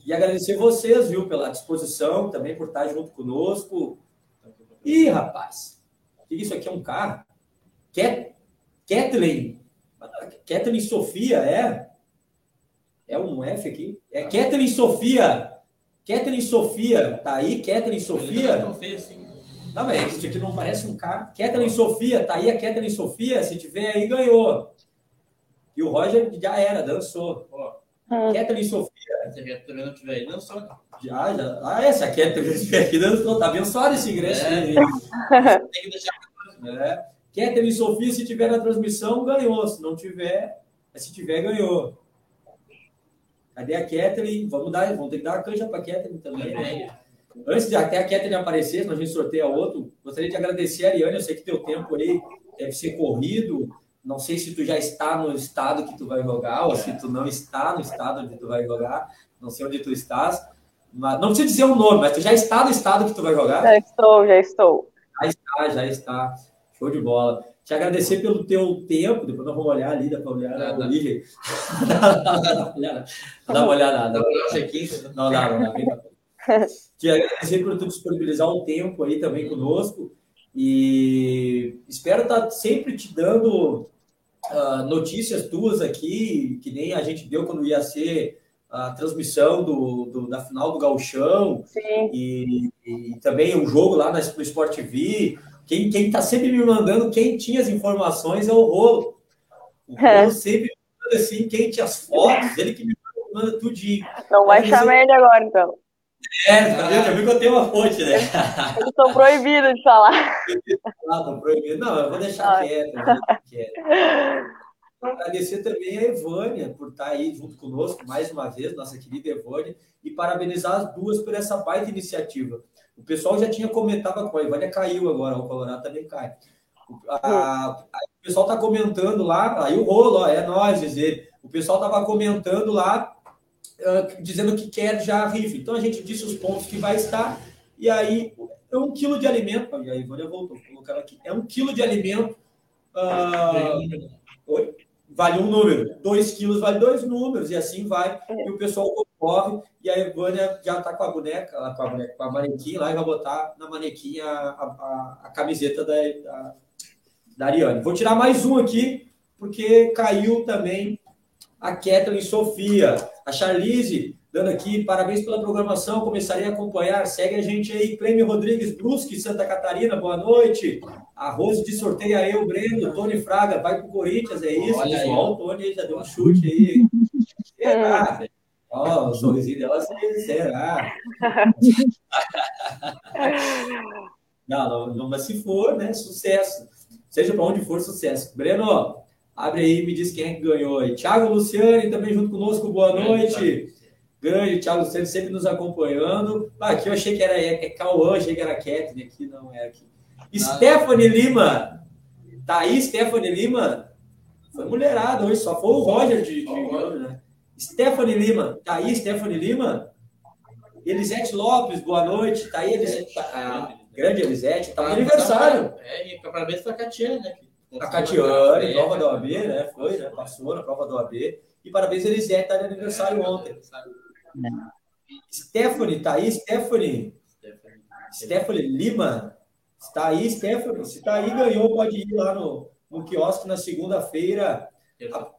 E agradecer vocês, viu, pela disposição, também por estar junto conosco. Ih, rapaz, o que isso aqui é um carro? Cat, Kathleen. Kathleen Sofia, é? É um F aqui? É Kathleen Sofia. Kathleen Sofia, tá aí? Kathleen Sofia? Não fez assim. Não, mas isso aqui não parece um carro. Kathleen Sofia, tá aí a Kathleen Sofia? Se tiver aí, ganhou. E o Roger já era, dançou. Ó, Kathleen Sofia. se a não tiver aí, não só. Já, já. Ah, essa aqui é aqui dançou. Tá abençoado esse ingresso É. aí. Tem que deixar. É. Kathleen Sofia, se tiver na transmissão, ganhou. Se não tiver, se tiver, ganhou. Cadê a Kathleen? Vamos, dar, vamos ter que dar uma canja para a Kathleen também. né? Antes de até a Kathleen aparecer, senão a gente sorteia outro, gostaria de agradecer a Ariane. Eu sei que teu tempo aí deve ser corrido. Não sei se tu já está no estado que tu vai jogar ou se tu não está no estado onde tu vai jogar. Não sei onde tu estás. Mas, não precisa dizer o nome, mas tu já está no estado que tu vai jogar? Já estou, já estou. Já está, já está. Show de bola. te agradecer pelo teu tempo. Depois nós vamos olhar ali, dá para olhar na origem. Não dá uma olhada, Dá nada. pra dar check-in? Não dá, não dá. Te agradecer por tu disponibilizar um tempo aí também conosco. E espero estar sempre te dando ah, notícias tuas aqui, que nem a gente deu quando ia ser a transmissão do, do- da final do Gauchão Sim. e, e também o jogo lá na, no Sport TV. Quem, quem tá sempre me mandando, quem tinha as informações é o Rolo. O Rolo É. sempre me manda assim, quem tinha as fotos, ele que me manda tudinho. Não vai Mas chamar eu- ele agora, então. É, tá vendo? Já viu que eu tenho uma fonte, né? Eles estão proibidos de falar. Ah, tá proibido. Não, eu vou deixar Ah. quieto. Agradecer também a Evânia por estar aí junto conosco mais uma vez, nossa querida Evânia, e parabenizar as duas por essa baita iniciativa. O pessoal já tinha comentado com a Evânia, caiu agora, o Colorado também cai. O- a- a- o pessoal está comentando lá, aí o rolo, ó, é nós, dizer. O pessoal estava comentando lá, ah, dizendo que quer já a rifa. Então a gente disse os pontos que vai estar, e aí é um quilo de alimento. E a Evânia voltou, colocar aqui. É um quilo de alimento. ah, Oi? Vale um número. Dois quilos vale dois números, e assim vai. E o pessoal concorre, e a Evânia já está com a boneca, lá, com a boneca, com a manequim lá, e vai botar na manequim a, a, a camiseta da, da, da Ariane. Vou tirar mais um aqui, porque caiu também a Kathleen Sofia. A Charlize, dando aqui, parabéns pela programação, começarei a acompanhar. Segue a gente aí, Clêmio Rodrigues Brusque, Santa Catarina, boa noite. A Rose de sorteia eu, Breno, Tony Fraga, vai pro Corinthians, é isso? Olha aí. Ó, o Tony aí já deu um chute aí. Será? Ó, o sorrisinho dela, será? Não, não, mas se for, né? Sucesso. Seja para onde for, sucesso. Breno, abre aí e me diz quem é que ganhou aí. Thiago Luciane também junto conosco, boa noite. Grande, Thiago Luciane sempre nos acompanhando. Ah, aqui eu achei que era é, é Cauã, achei que era Kathleen, aqui não é aqui. Stephanie Lima. Tá aí, Stephanie Lima? Foi mulherada hoje, só foi o Roger de, de né? Stephanie Lima. Tá aí, Stephanie Lima? Elisete Lopes, boa noite. Tá aí, Elisete. A grande Elisete. Tá no aniversário. É, e parabéns pra Catiane, né? A Catiane, prova da OAB, né? Foi, né? Passou na prova da OAB. E parabéns, Elisete, tá de aniversário ontem. Stephanie, tá aí, Stephanie? Stephanie Lima? Está aí, Stephanie? Se tá aí, ganhou, pode ir lá no, no quiosque na segunda-feira.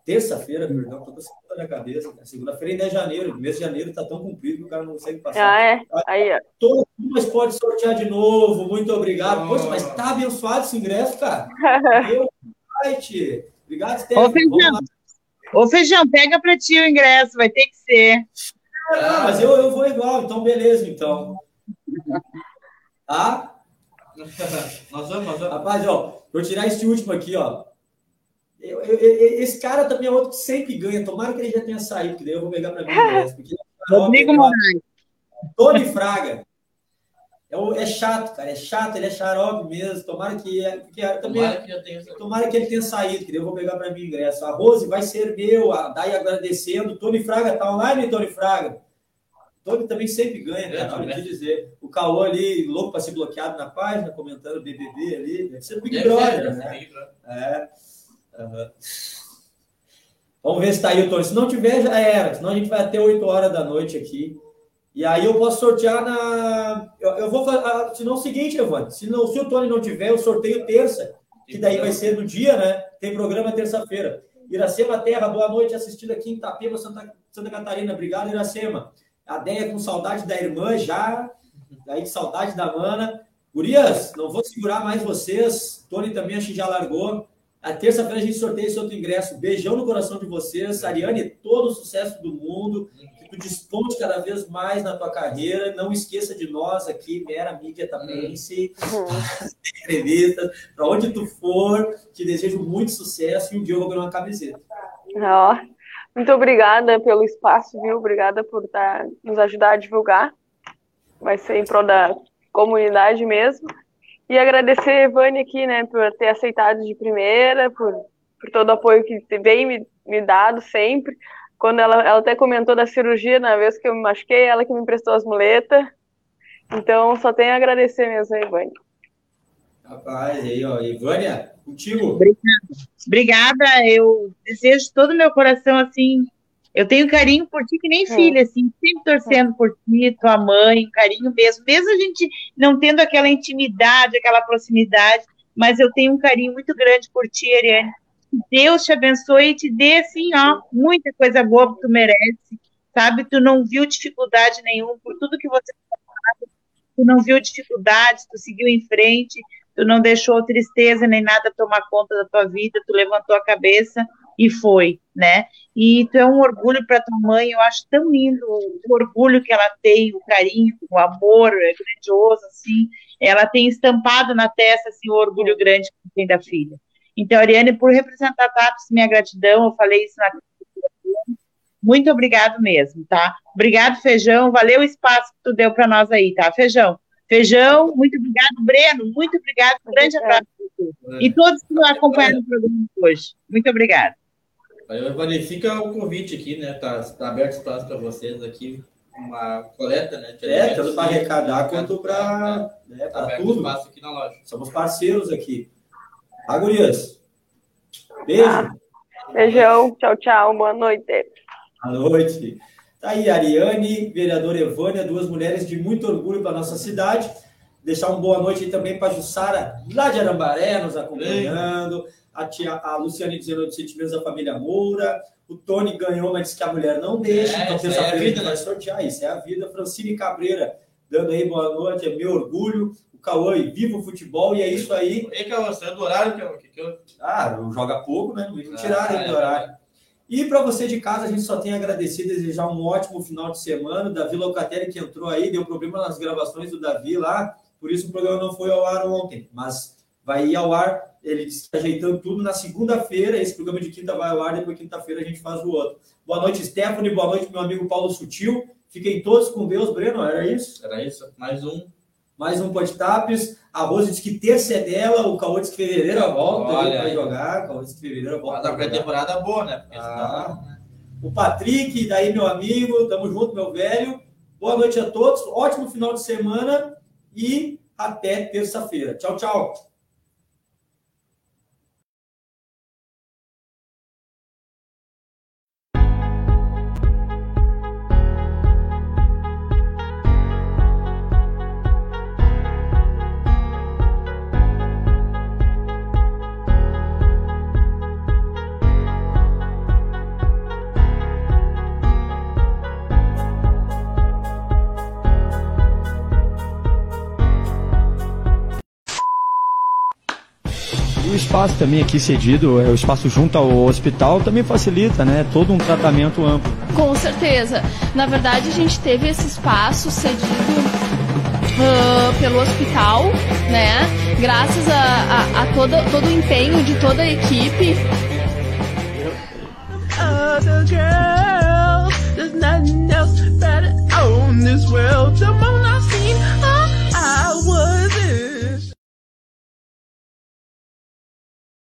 Terça-feira, perdão, tô com a segunda na cabeça. cara. Segunda-feira ainda é janeiro. O mês de janeiro tá tão comprido que o cara não consegue passar. Ah, é? Aí, ó. Todo mundo mas pode sortear de novo. Muito obrigado. Poxa, mas tá abençoado esse ingresso, cara. Meu site. Obrigado, Ô, Stephanie. Feijão, Vamos lá. ô, Feijão, pega pra ti o ingresso, vai ter que ser. Ah, mas eu, eu vou igual, então beleza, então. Tá? Nós vamos, nós vamos. Rapaz, ó, vou tirar esse último aqui, ó. Eu- eu- eu- esse cara também é outro que sempre ganha. Tomara que ele já tenha saído, porque daí eu vou pegar pra mim o ingresso, porque é Rodrigo xarope, Moraes. Tony Fraga. É, o- é chato, cara. É chato, ele é xarope mesmo. Tomara que. é- Porque também Tomara que tenha Tomara que ele tenha saído, que daí eu vou pegar para mim o ingresso. A Rose vai ser meu, a Dai agradecendo. Tony Fraga tá online, Tony Fraga? Tony também sempre ganha, cara. Olha te dizer. O Caô ali, louco para ser bloqueado na página, comentando BBB ali. Deve ser Big Brother, né? É. Aham. Vamos ver se tá aí o Tony. Se não tiver, já era. Senão a gente vai até 8 horas da noite aqui. E aí eu posso sortear na. Eu, eu vou fazer. Se não, é o seguinte, Evandro. Se, não, se o Tony não tiver, eu sorteio terça. Que daí vai ser no dia, né? Tem programa terça-feira. Iracema Terra, boa noite, assistindo aqui em Itapema, Santa, Santa Catarina. Obrigado, Iracema. A Deia com saudade da irmã já. Aí de saudade da mana. Gurias, não vou segurar mais vocês. Tony também acho que já largou. A terça-feira a gente sorteia esse outro ingresso. Beijão no coração de vocês. Ariane, todo o sucesso do mundo. Que tu desponte cada vez mais na tua carreira. Não esqueça de nós aqui, Mera Mídia Tapense. Entrevistas. Para onde tu for, te desejo muito sucesso e um dia eu vou ganhar uma camiseta. Ó, muito obrigada pelo espaço, viu? Obrigada por tá, nos ajudar a divulgar. Vai ser em prol da comunidade mesmo. E agradecer a Evane aqui, né, por ter aceitado de primeira, por, por todo o apoio que vem me, me dado sempre. Quando ela, ela até comentou da cirurgia na vez que eu me machuquei, ela que me emprestou as muletas. Então, só tenho a agradecer mesmo a Evane. Rapaz, aí, ó, Ivânia, Contigo. Obrigada, eu desejo de todo o meu coração, assim, eu tenho carinho por ti que nem É. filha, assim, sempre torcendo por ti, tua mãe, um carinho mesmo, mesmo a gente não tendo aquela intimidade, aquela proximidade, mas eu tenho um carinho muito grande por ti, Ariane. Deus te abençoe e te dê, assim, ó, muita coisa boa que tu merece, sabe? Tu não viu dificuldade nenhuma por tudo que você faz, tu não viu dificuldade, tu seguiu em frente, tu não deixou tristeza nem nada tomar conta da tua vida, tu levantou a cabeça e foi, né? E tu é um orgulho para tua mãe, eu acho tão lindo o orgulho que ela tem, o carinho, o amor é grandioso, assim. Ela tem estampado na testa, assim, o orgulho grande que tem da filha. Então, Ariane, por representar TAPS, minha gratidão, eu falei isso na muito obrigado mesmo, tá? Obrigado, Feijão, valeu o espaço que tu deu para nós aí, tá, Feijão? Feijão, muito obrigado, Breno, muito obrigado, um grande abraço. E todos que acompanharam o programa hoje. Muito obrigada. Valeu, Evani. Fica o convite aqui, né? Tá, tá aberto espaço para vocês aqui. Uma coleta, né? de É, tanto para arrecadar quanto para né, Tá pra tudo. espaço aqui na loja. Somos parceiros aqui. Tá, gurias? Beijo. Beijão, tchau, tchau, boa noite. Boa noite. Tá aí, Ariane, vereadora Evânia, duas mulheres de muito orgulho para nossa cidade. Deixar uma boa noite aí também para a Jussara, lá de Arambaré, nos acompanhando. A, tia, a Luciane dizendo de sentimentos da família Moura. O Tony ganhou, mas disse que a mulher não deixa. É, então, isso aí é terça-feira a a gente vida, vai né? sortear. Isso é a vida. Francine Cabreira dando aí boa noite, é meu orgulho. O Cauã, viva o futebol, e é isso aí. E que eu saiu do horário que eu. Que eu... Ah, joga pouco, né? Não tiraram Ah, do é. horário. E para você de casa, a gente só tem a agradecer e desejar um ótimo final de semana. Davi Locatelli que entrou aí, deu problema nas gravações do Davi lá, por isso o programa não foi ao ar ontem, mas vai ir ao ar. Ele está ajeitando tudo na segunda-feira. Esse programa de quinta vai ao ar, depois quinta-feira a gente faz o outro. Boa noite, Stephanie. Boa noite, meu amigo Paulo Sutil. Fiquem todos com Deus, Breno. Era isso? Era isso? Mais um. Mais um Podtapes. A Rose disse que terça é dela. O Cauã disse que fevereiro volta. Olha vai jogar. O Cauã disse que fevereiro volta. Mas a pré-temporada boa, né? Porque Ah. né? o Patrick, daí meu amigo, tamo junto, meu velho. Boa noite a todos, ótimo final de semana e até terça-feira. Tchau, tchau. espaço também aqui cedido, é, o espaço junto ao hospital, também facilita, né? Todo um tratamento amplo. Com certeza. Na verdade, a gente teve esse espaço cedido Uh, pelo hospital, né? Graças a, a, a todo, todo o empenho de toda a equipe. Other girls, there's nothing else better on this world.